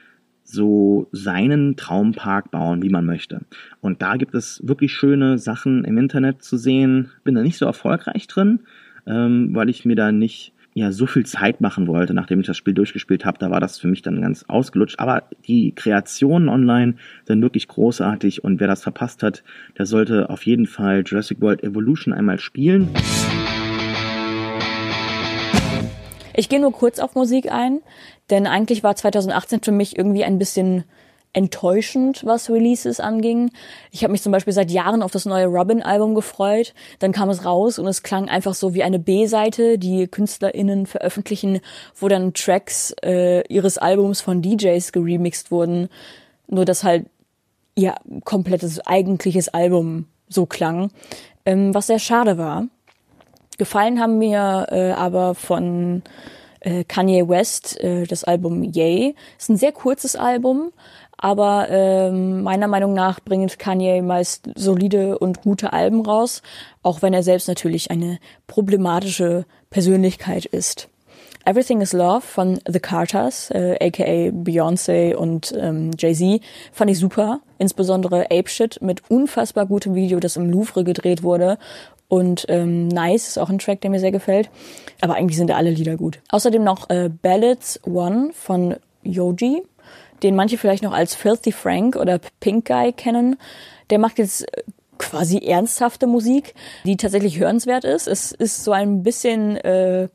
so seinen Traumpark bauen, wie man möchte. Und da gibt es wirklich schöne Sachen im Internet zu sehen. Bin da nicht so erfolgreich drin, ähm, weil ich mir da nicht ja so viel Zeit machen wollte, nachdem ich das Spiel durchgespielt habe. Da war das für mich dann ganz ausgelutscht. Aber die Kreationen online sind wirklich großartig und wer das verpasst hat, der sollte auf jeden Fall Jurassic World Evolution einmal spielen. Ich gehe nur kurz auf Musik ein, denn eigentlich war 2018 für mich irgendwie ein bisschen enttäuschend, was Releases anging. Ich habe mich zum Beispiel seit Jahren auf das neue Robin-Album gefreut. Dann kam es raus und es klang einfach so wie eine B-Seite, die KünstlerInnen veröffentlichen, wo dann Tracks äh, ihres Albums von DJs geremixed wurden. Nur dass halt ihr komplettes eigentliches Album so klang. Ähm, was sehr schade war. Gefallen haben mir äh, aber von äh, Kanye West äh, das Album Yay. Ist ein sehr kurzes Album, aber ähm, meiner Meinung nach bringt Kanye meist solide und gute Alben raus, auch wenn er selbst natürlich eine problematische Persönlichkeit ist. Everything is Love von The Carters, äh, aka Beyoncé und ähm, Jay-Z, fand ich super. Insbesondere Ape Shit mit unfassbar gutem Video, das im Louvre gedreht wurde und ähm, Nice ist auch ein Track, der mir sehr gefällt. Aber eigentlich sind da alle Lieder gut. Außerdem noch äh, Ballads One von Yoji, den manche vielleicht noch als Filthy Frank oder Pink Guy kennen. Der macht jetzt äh, quasi ernsthafte Musik, die tatsächlich hörenswert ist. Es ist so ein bisschen, äh,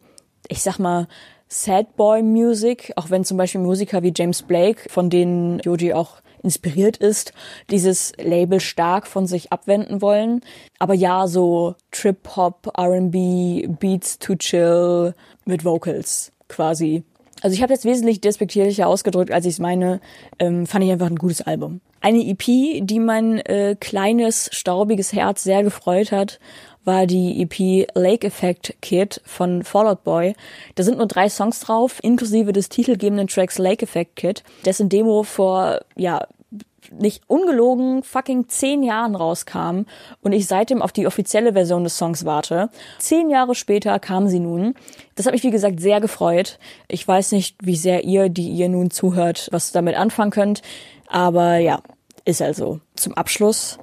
ich sag mal, Sad Boy Music, auch wenn zum Beispiel Musiker wie James Blake, von denen Yoji auch inspiriert ist, dieses Label stark von sich abwenden wollen. Aber ja, so Trip-Hop, RB, Beats to Chill mit Vocals quasi. Also ich habe jetzt wesentlich despektierlicher ausgedrückt, als ich es meine, ähm, fand ich einfach ein gutes Album. Eine EP, die mein äh, kleines, staubiges Herz sehr gefreut hat, war die EP Lake Effect Kid von Fallout Boy. Da sind nur drei Songs drauf, inklusive des titelgebenden Tracks Lake Effect Kid, dessen Demo vor, ja, nicht ungelogen fucking zehn Jahren rauskam und ich seitdem auf die offizielle Version des Songs warte. Zehn Jahre später kam sie nun. Das hat mich, wie gesagt, sehr gefreut. Ich weiß nicht, wie sehr ihr, die ihr nun zuhört, was damit anfangen könnt. Aber ja, ist also. Zum Abschluss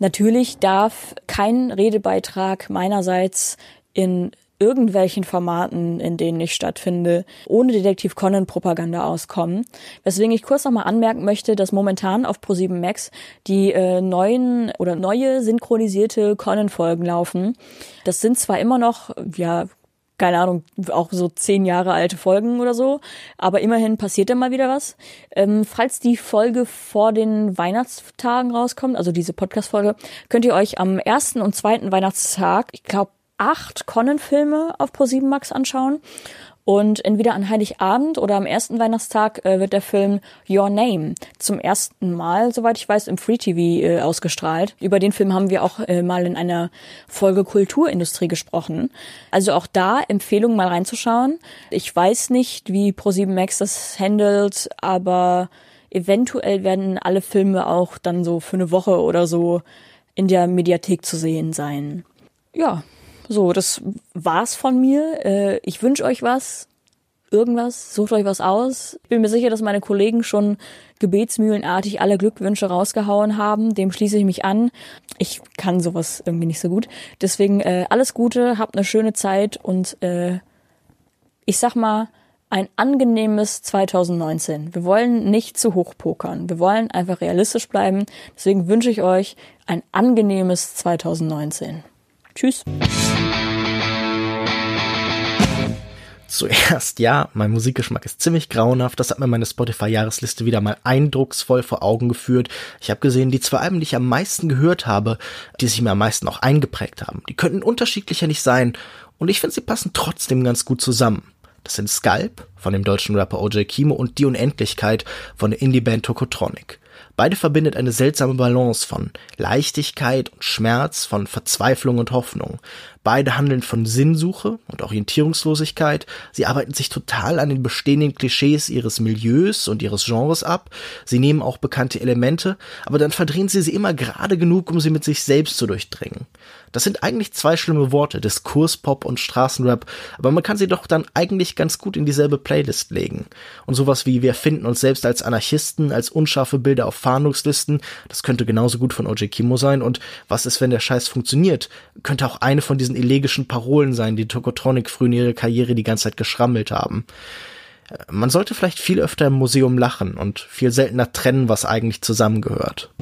Natürlich darf kein Redebeitrag meinerseits in irgendwelchen Formaten, in denen ich stattfinde, ohne Detektiv Conan Propaganda auskommen. Weswegen ich kurz nochmal anmerken möchte, dass momentan auf Pro7 Max die äh, neuen oder neue synchronisierte Conan Folgen laufen. Das sind zwar immer noch, ja, keine Ahnung, auch so zehn Jahre alte Folgen oder so. Aber immerhin passiert da mal wieder was. Ähm, falls die Folge vor den Weihnachtstagen rauskommt, also diese Podcast-Folge, könnt ihr euch am ersten und zweiten Weihnachtstag, ich glaube, acht Conan-Filme auf Pro7 Max anschauen. Und entweder an Heiligabend oder am ersten Weihnachtstag äh, wird der Film Your Name zum ersten Mal, soweit ich weiß, im Free TV äh, ausgestrahlt. Über den Film haben wir auch äh, mal in einer Folge Kulturindustrie gesprochen. Also auch da Empfehlung mal reinzuschauen. Ich weiß nicht, wie Pro7 Max das handelt, aber eventuell werden alle Filme auch dann so für eine Woche oder so in der Mediathek zu sehen sein. Ja, so, das war's von mir. Äh, ich wünsche euch was. Irgendwas, sucht euch was aus. Ich bin mir sicher, dass meine Kollegen schon gebetsmühlenartig alle Glückwünsche rausgehauen haben. Dem schließe ich mich an. Ich kann sowas irgendwie nicht so gut. Deswegen äh, alles Gute, habt eine schöne Zeit und äh, ich sag mal, ein angenehmes 2019. Wir wollen nicht zu hoch pokern. Wir wollen einfach realistisch bleiben. Deswegen wünsche ich euch ein angenehmes 2019. Tschüss. Zuerst ja, mein Musikgeschmack ist ziemlich grauenhaft. Das hat mir meine Spotify-Jahresliste wieder mal eindrucksvoll vor Augen geführt. Ich habe gesehen, die zwei Alben, die ich am meisten gehört habe, die sich mir am meisten auch eingeprägt haben, die könnten unterschiedlicher nicht sein. Und ich finde, sie passen trotzdem ganz gut zusammen. Das sind Skalp von dem deutschen Rapper OJ Kimo und Die Unendlichkeit von der Indie-Band Tokotronic. Beide verbindet eine seltsame Balance von Leichtigkeit und Schmerz, von Verzweiflung und Hoffnung. Beide handeln von Sinnsuche und Orientierungslosigkeit. Sie arbeiten sich total an den bestehenden Klischees ihres Milieus und ihres Genres ab. Sie nehmen auch bekannte Elemente, aber dann verdrehen sie sie immer gerade genug, um sie mit sich selbst zu durchdringen. Das sind eigentlich zwei schlimme Worte, Diskurspop und Straßenrap, aber man kann sie doch dann eigentlich ganz gut in dieselbe Playlist legen. Und sowas wie wir finden uns selbst als Anarchisten, als unscharfe Bilder auf Fahndungslisten, das könnte genauso gut von OJ Kimo sein und was ist, wenn der Scheiß funktioniert? Könnte auch eine von diesen diesen elegischen Parolen sein, die Tokotronic früh in ihrer Karriere die ganze Zeit geschrammelt haben. Man sollte vielleicht viel öfter im Museum lachen und viel seltener trennen, was eigentlich zusammengehört.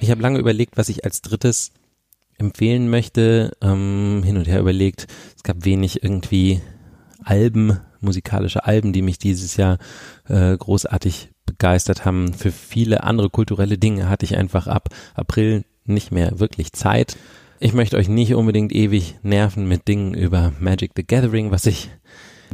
Ich habe lange überlegt, was ich als drittes empfehlen möchte. Ähm, hin und her überlegt. Es gab wenig irgendwie Alben, musikalische Alben, die mich dieses Jahr äh, großartig begeistert haben. Für viele andere kulturelle Dinge hatte ich einfach ab April nicht mehr wirklich Zeit. Ich möchte euch nicht unbedingt ewig nerven mit Dingen über Magic the Gathering, was ich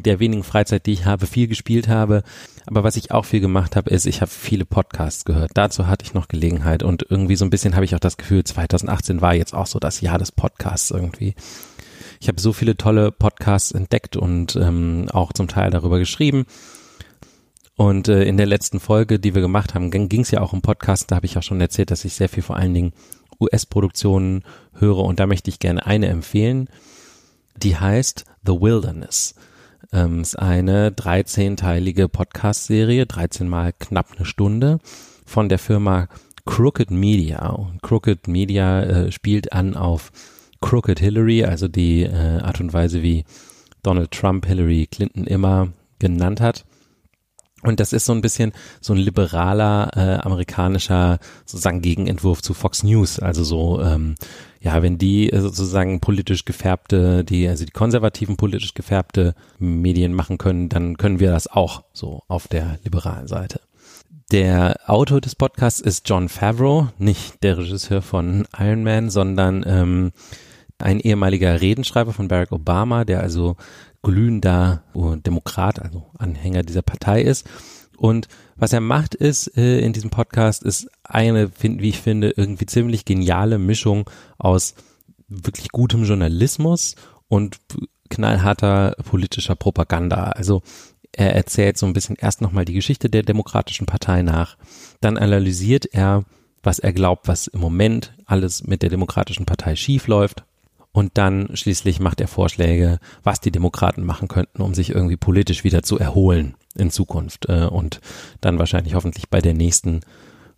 der wenigen Freizeit, die ich habe, viel gespielt habe. Aber was ich auch viel gemacht habe, ist, ich habe viele Podcasts gehört. Dazu hatte ich noch Gelegenheit und irgendwie so ein bisschen habe ich auch das Gefühl, 2018 war jetzt auch so das Jahr des Podcasts irgendwie. Ich habe so viele tolle Podcasts entdeckt und ähm, auch zum Teil darüber geschrieben. Und äh, in der letzten Folge, die wir gemacht haben, ging es ja auch um Podcast. Da habe ich auch schon erzählt, dass ich sehr viel vor allen Dingen US-Produktionen höre und da möchte ich gerne eine empfehlen. Die heißt The Wilderness. Ähm, ist eine 13-teilige Podcast-Serie, 13 mal knapp eine Stunde von der Firma Crooked Media. Und Crooked Media äh, spielt an auf Crooked Hillary, also die äh, Art und Weise, wie Donald Trump Hillary Clinton immer genannt hat. Und das ist so ein bisschen so ein liberaler äh, amerikanischer sozusagen Gegenentwurf zu Fox News. Also so, ähm, ja, wenn die äh, sozusagen politisch gefärbte, die, also die konservativen politisch gefärbte Medien machen können, dann können wir das auch so auf der liberalen Seite. Der Autor des Podcasts ist John Favreau, nicht der Regisseur von Iron Man, sondern ähm, ein ehemaliger Redenschreiber von Barack Obama, der also glühender Demokrat, also Anhänger dieser Partei ist. Und was er macht ist äh, in diesem Podcast ist eine, wie ich finde, irgendwie ziemlich geniale Mischung aus wirklich gutem Journalismus und knallharter politischer Propaganda. Also er erzählt so ein bisschen erst nochmal die Geschichte der Demokratischen Partei nach, dann analysiert er, was er glaubt, was im Moment alles mit der Demokratischen Partei schief läuft und dann schließlich macht er Vorschläge, was die Demokraten machen könnten, um sich irgendwie politisch wieder zu erholen in Zukunft äh, und dann wahrscheinlich hoffentlich bei der nächsten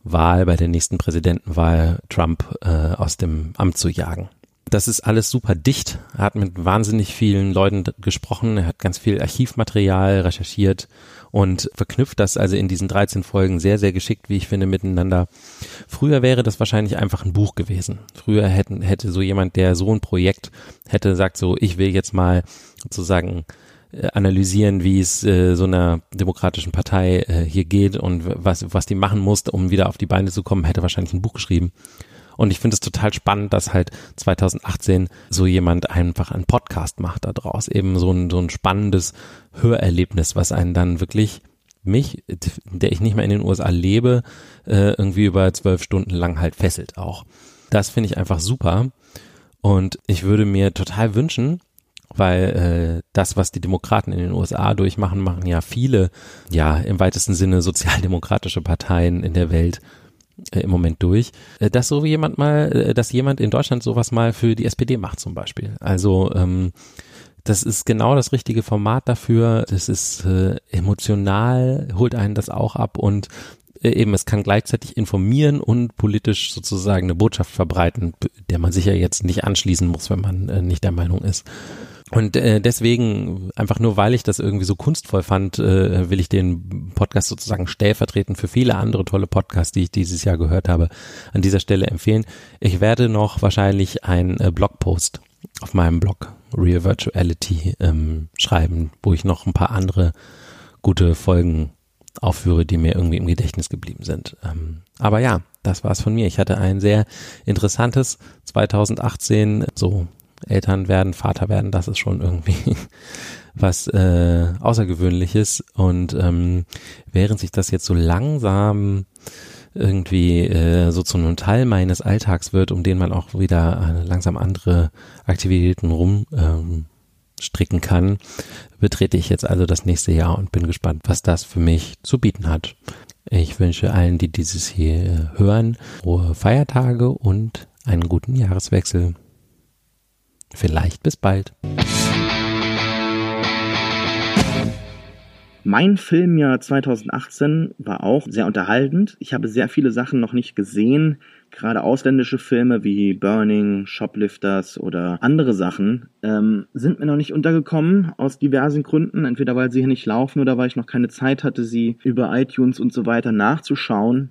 Wahl, bei der nächsten Präsidentenwahl Trump äh, aus dem Amt zu jagen. Das ist alles super dicht. Er hat mit wahnsinnig vielen Leuten gesprochen. Er hat ganz viel Archivmaterial recherchiert und verknüpft das also in diesen 13 Folgen sehr, sehr geschickt, wie ich finde, miteinander. Früher wäre das wahrscheinlich einfach ein Buch gewesen. Früher hätten, hätte so jemand, der so ein Projekt hätte, sagt so, ich will jetzt mal sozusagen äh, analysieren, wie es äh, so einer demokratischen Partei äh, hier geht und was, was die machen muss, um wieder auf die Beine zu kommen, hätte wahrscheinlich ein Buch geschrieben. Und ich finde es total spannend, dass halt 2018 so jemand einfach einen Podcast macht daraus. Eben so ein, so ein spannendes Hörerlebnis, was einen dann wirklich mich, der ich nicht mehr in den USA lebe, äh, irgendwie über zwölf Stunden lang halt fesselt auch. Das finde ich einfach super. Und ich würde mir total wünschen, weil äh, das, was die Demokraten in den USA durchmachen, machen ja viele, ja, im weitesten Sinne sozialdemokratische Parteien in der Welt äh, im Moment durch, äh, dass so jemand mal, äh, dass jemand in Deutschland sowas mal für die SPD macht zum Beispiel. Also ähm, das ist genau das richtige Format dafür. Das ist äh, emotional, holt einen das auch ab und äh, eben es kann gleichzeitig informieren und politisch sozusagen eine Botschaft verbreiten, der man sich ja jetzt nicht anschließen muss, wenn man äh, nicht der Meinung ist. Und äh, deswegen, einfach nur weil ich das irgendwie so kunstvoll fand, äh, will ich den Podcast sozusagen stellvertretend für viele andere tolle Podcasts, die ich dieses Jahr gehört habe, an dieser Stelle empfehlen. Ich werde noch wahrscheinlich einen äh, Blogpost auf meinem Blog Real Virtuality ähm, schreiben, wo ich noch ein paar andere gute Folgen aufführe, die mir irgendwie im Gedächtnis geblieben sind. Ähm, aber ja, das war's von mir. Ich hatte ein sehr interessantes 2018, so Eltern werden, Vater werden, das ist schon irgendwie was äh, Außergewöhnliches. Und ähm, während sich das jetzt so langsam irgendwie äh, so zu einem Teil meines Alltags wird, um den man auch wieder äh, langsam andere Aktivitäten rumstricken ähm, kann, betrete ich jetzt also das nächste Jahr und bin gespannt, was das für mich zu bieten hat. Ich wünsche allen, die dieses hier hören, frohe Feiertage und einen guten Jahreswechsel. Vielleicht bis bald. Mein Filmjahr 2018 war auch sehr unterhaltend. Ich habe sehr viele Sachen noch nicht gesehen. Gerade ausländische Filme wie Burning, Shoplifters oder andere Sachen ähm, sind mir noch nicht untergekommen aus diversen Gründen. Entweder weil sie hier nicht laufen oder weil ich noch keine Zeit hatte, sie über iTunes und so weiter nachzuschauen.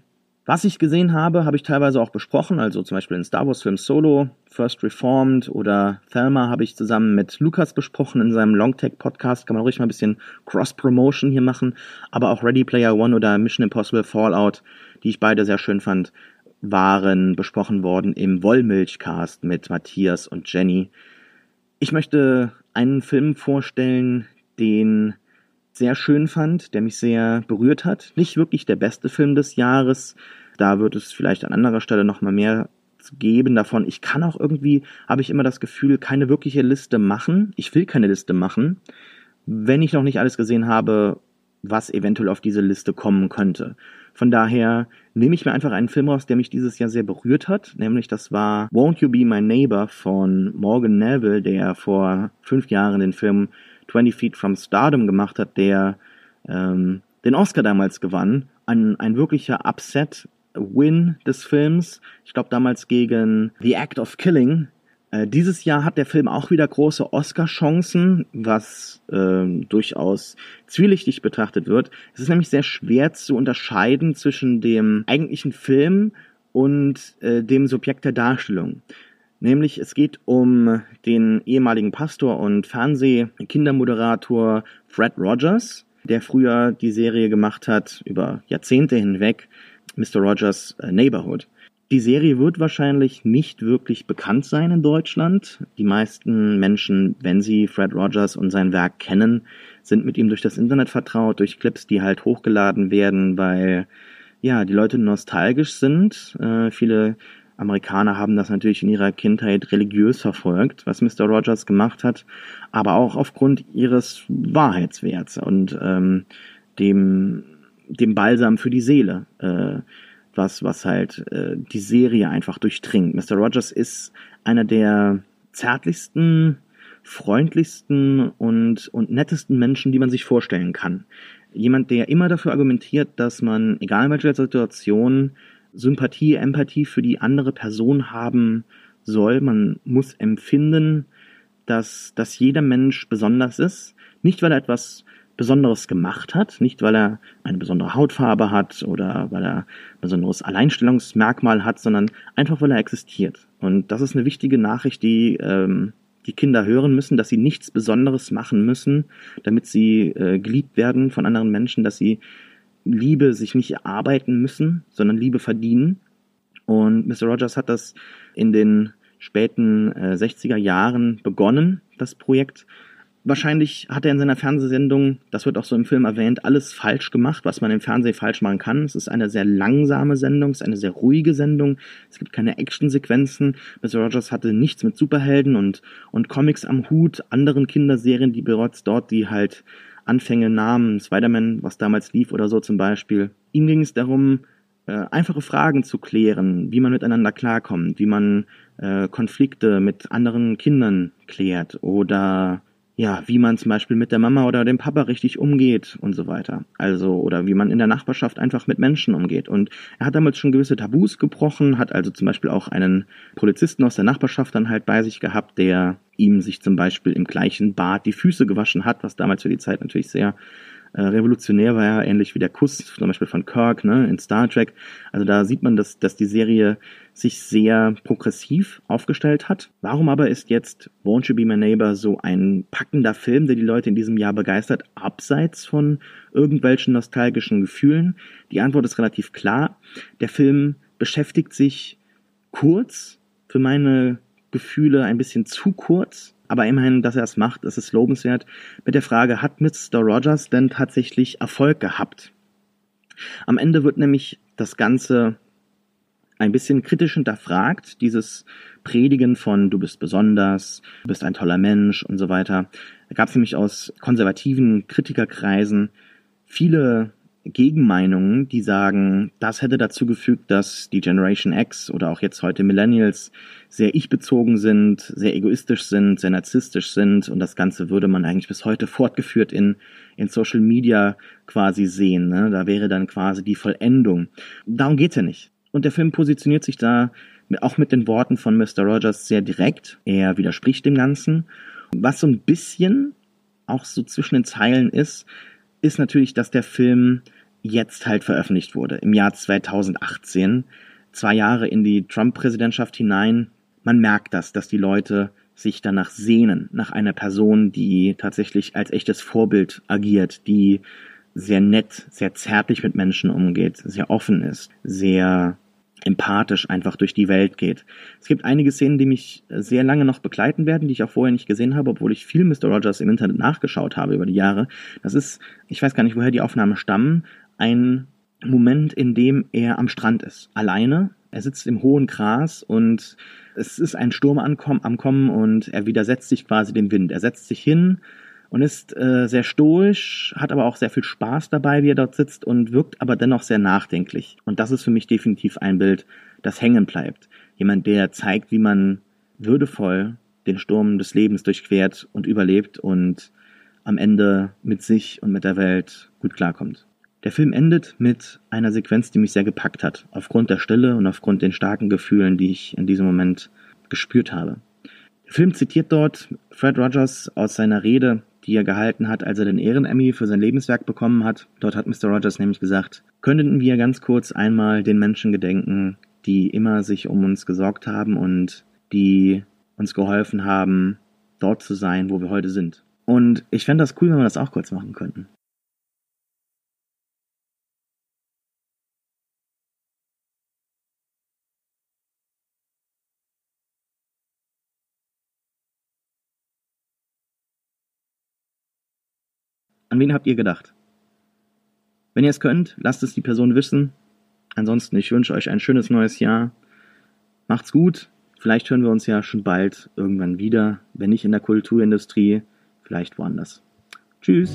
Was ich gesehen habe, habe ich teilweise auch besprochen, also zum Beispiel in Star Wars Film Solo, First Reformed oder Thelma habe ich zusammen mit Lukas besprochen in seinem Longtech Podcast. Kann man ruhig mal ein bisschen Cross-Promotion hier machen. Aber auch Ready Player One oder Mission Impossible Fallout, die ich beide sehr schön fand, waren besprochen worden im Wollmilchcast mit Matthias und Jenny. Ich möchte einen Film vorstellen, den sehr schön fand, der mich sehr berührt hat. Nicht wirklich der beste Film des Jahres. Da wird es vielleicht an anderer Stelle noch mal mehr geben davon. Ich kann auch irgendwie, habe ich immer das Gefühl, keine wirkliche Liste machen. Ich will keine Liste machen, wenn ich noch nicht alles gesehen habe, was eventuell auf diese Liste kommen könnte. Von daher nehme ich mir einfach einen Film raus, der mich dieses Jahr sehr berührt hat, nämlich das war Won't You Be My Neighbor von Morgan Neville, der vor fünf Jahren den Film 20 Feet from Stardom gemacht hat, der ähm, den Oscar damals gewann. Ein, ein wirklicher Upset-Win des Films. Ich glaube damals gegen The Act of Killing. Äh, dieses Jahr hat der Film auch wieder große Oscar-Chancen, was äh, durchaus zwielichtig betrachtet wird. Es ist nämlich sehr schwer zu unterscheiden zwischen dem eigentlichen Film und äh, dem Subjekt der Darstellung. Nämlich es geht um den ehemaligen Pastor und Fernseh-Kindermoderator Fred Rogers, der früher die Serie gemacht hat über Jahrzehnte hinweg, Mr. Rogers Neighborhood. Die Serie wird wahrscheinlich nicht wirklich bekannt sein in Deutschland. Die meisten Menschen, wenn sie Fred Rogers und sein Werk kennen, sind mit ihm durch das Internet vertraut, durch Clips, die halt hochgeladen werden, weil ja, die Leute nostalgisch sind. Äh, viele Amerikaner haben das natürlich in ihrer Kindheit religiös verfolgt, was Mr. Rogers gemacht hat, aber auch aufgrund ihres Wahrheitswerts und ähm, dem, dem Balsam für die Seele, äh, was, was halt äh, die Serie einfach durchdringt. Mr. Rogers ist einer der zärtlichsten, freundlichsten und, und nettesten Menschen, die man sich vorstellen kann. Jemand, der immer dafür argumentiert, dass man, egal in welcher Situation, Sympathie, Empathie für die andere Person haben soll. Man muss empfinden, dass, dass jeder Mensch besonders ist. Nicht, weil er etwas Besonderes gemacht hat, nicht weil er eine besondere Hautfarbe hat oder weil er ein besonderes Alleinstellungsmerkmal hat, sondern einfach weil er existiert. Und das ist eine wichtige Nachricht, die ähm, die Kinder hören müssen, dass sie nichts Besonderes machen müssen, damit sie äh, geliebt werden von anderen Menschen, dass sie Liebe sich nicht erarbeiten müssen, sondern Liebe verdienen. Und Mr. Rogers hat das in den späten äh, 60er Jahren begonnen, das Projekt. Wahrscheinlich hat er in seiner Fernsehsendung, das wird auch so im Film erwähnt, alles falsch gemacht, was man im Fernsehen falsch machen kann. Es ist eine sehr langsame Sendung, es ist eine sehr ruhige Sendung. Es gibt keine Actionsequenzen. Mr. Rogers hatte nichts mit Superhelden und, und Comics am Hut, anderen Kinderserien, die bereits dort, die halt Anfänge nahmen, Spider-Man, was damals lief oder so zum Beispiel. Ihm ging es darum, äh, einfache Fragen zu klären, wie man miteinander klarkommt, wie man äh, Konflikte mit anderen Kindern klärt oder ja, wie man zum Beispiel mit der Mama oder dem Papa richtig umgeht und so weiter. Also, oder wie man in der Nachbarschaft einfach mit Menschen umgeht. Und er hat damals schon gewisse Tabus gebrochen, hat also zum Beispiel auch einen Polizisten aus der Nachbarschaft dann halt bei sich gehabt, der ihm sich zum Beispiel im gleichen Bad die Füße gewaschen hat, was damals für die Zeit natürlich sehr äh, revolutionär war ja, ähnlich wie der Kuss zum Beispiel von Kirk ne, in Star Trek. Also da sieht man, dass, dass die Serie sich sehr progressiv aufgestellt hat. Warum aber ist jetzt Won't You Be My Neighbor so ein packender Film, der die Leute in diesem Jahr begeistert, abseits von irgendwelchen nostalgischen Gefühlen? Die Antwort ist relativ klar. Der Film beschäftigt sich kurz, für meine Gefühle ein bisschen zu kurz aber immerhin, dass er es macht, ist es lobenswert. Mit der Frage, hat Mr. Rogers denn tatsächlich Erfolg gehabt? Am Ende wird nämlich das Ganze ein bisschen kritisch hinterfragt, dieses Predigen von du bist besonders, du bist ein toller Mensch und so weiter. Da gab es nämlich aus konservativen Kritikerkreisen viele Gegenmeinungen, die sagen, das hätte dazu gefügt, dass die Generation X oder auch jetzt heute Millennials sehr ich-bezogen sind, sehr egoistisch sind, sehr narzisstisch sind und das Ganze würde man eigentlich bis heute fortgeführt in, in Social Media quasi sehen. Ne? Da wäre dann quasi die Vollendung. Darum geht's ja nicht. Und der Film positioniert sich da auch mit den Worten von Mr. Rogers sehr direkt. Er widerspricht dem Ganzen. Was so ein bisschen auch so zwischen den Zeilen ist, ist natürlich, dass der Film jetzt halt veröffentlicht wurde, im Jahr 2018, zwei Jahre in die Trump-Präsidentschaft hinein. Man merkt das, dass die Leute sich danach sehnen, nach einer Person, die tatsächlich als echtes Vorbild agiert, die sehr nett, sehr zärtlich mit Menschen umgeht, sehr offen ist, sehr empathisch einfach durch die Welt geht. Es gibt einige Szenen, die mich sehr lange noch begleiten werden, die ich auch vorher nicht gesehen habe, obwohl ich viel Mr. Rogers im Internet nachgeschaut habe über die Jahre. Das ist, ich weiß gar nicht, woher die Aufnahmen stammen, ein Moment, in dem er am Strand ist, alleine. Er sitzt im hohen Gras und es ist ein Sturm ankommen, am Kommen und er widersetzt sich quasi dem Wind. Er setzt sich hin, und ist äh, sehr stoisch, hat aber auch sehr viel Spaß dabei, wie er dort sitzt und wirkt aber dennoch sehr nachdenklich. Und das ist für mich definitiv ein Bild, das hängen bleibt. Jemand, der zeigt, wie man würdevoll den Sturm des Lebens durchquert und überlebt und am Ende mit sich und mit der Welt gut klarkommt. Der Film endet mit einer Sequenz, die mich sehr gepackt hat, aufgrund der Stille und aufgrund den starken Gefühlen, die ich in diesem Moment gespürt habe. Der Film zitiert dort Fred Rogers aus seiner Rede die er gehalten hat, als er den Ehren-Emmy für sein Lebenswerk bekommen hat. Dort hat Mr. Rogers nämlich gesagt, könnten wir ganz kurz einmal den Menschen gedenken, die immer sich um uns gesorgt haben und die uns geholfen haben, dort zu sein, wo wir heute sind. Und ich fände das cool, wenn wir das auch kurz machen könnten. An wen habt ihr gedacht? Wenn ihr es könnt, lasst es die Person wissen. Ansonsten, ich wünsche euch ein schönes neues Jahr. Macht's gut. Vielleicht hören wir uns ja schon bald irgendwann wieder. Wenn nicht in der Kulturindustrie, vielleicht woanders. Tschüss.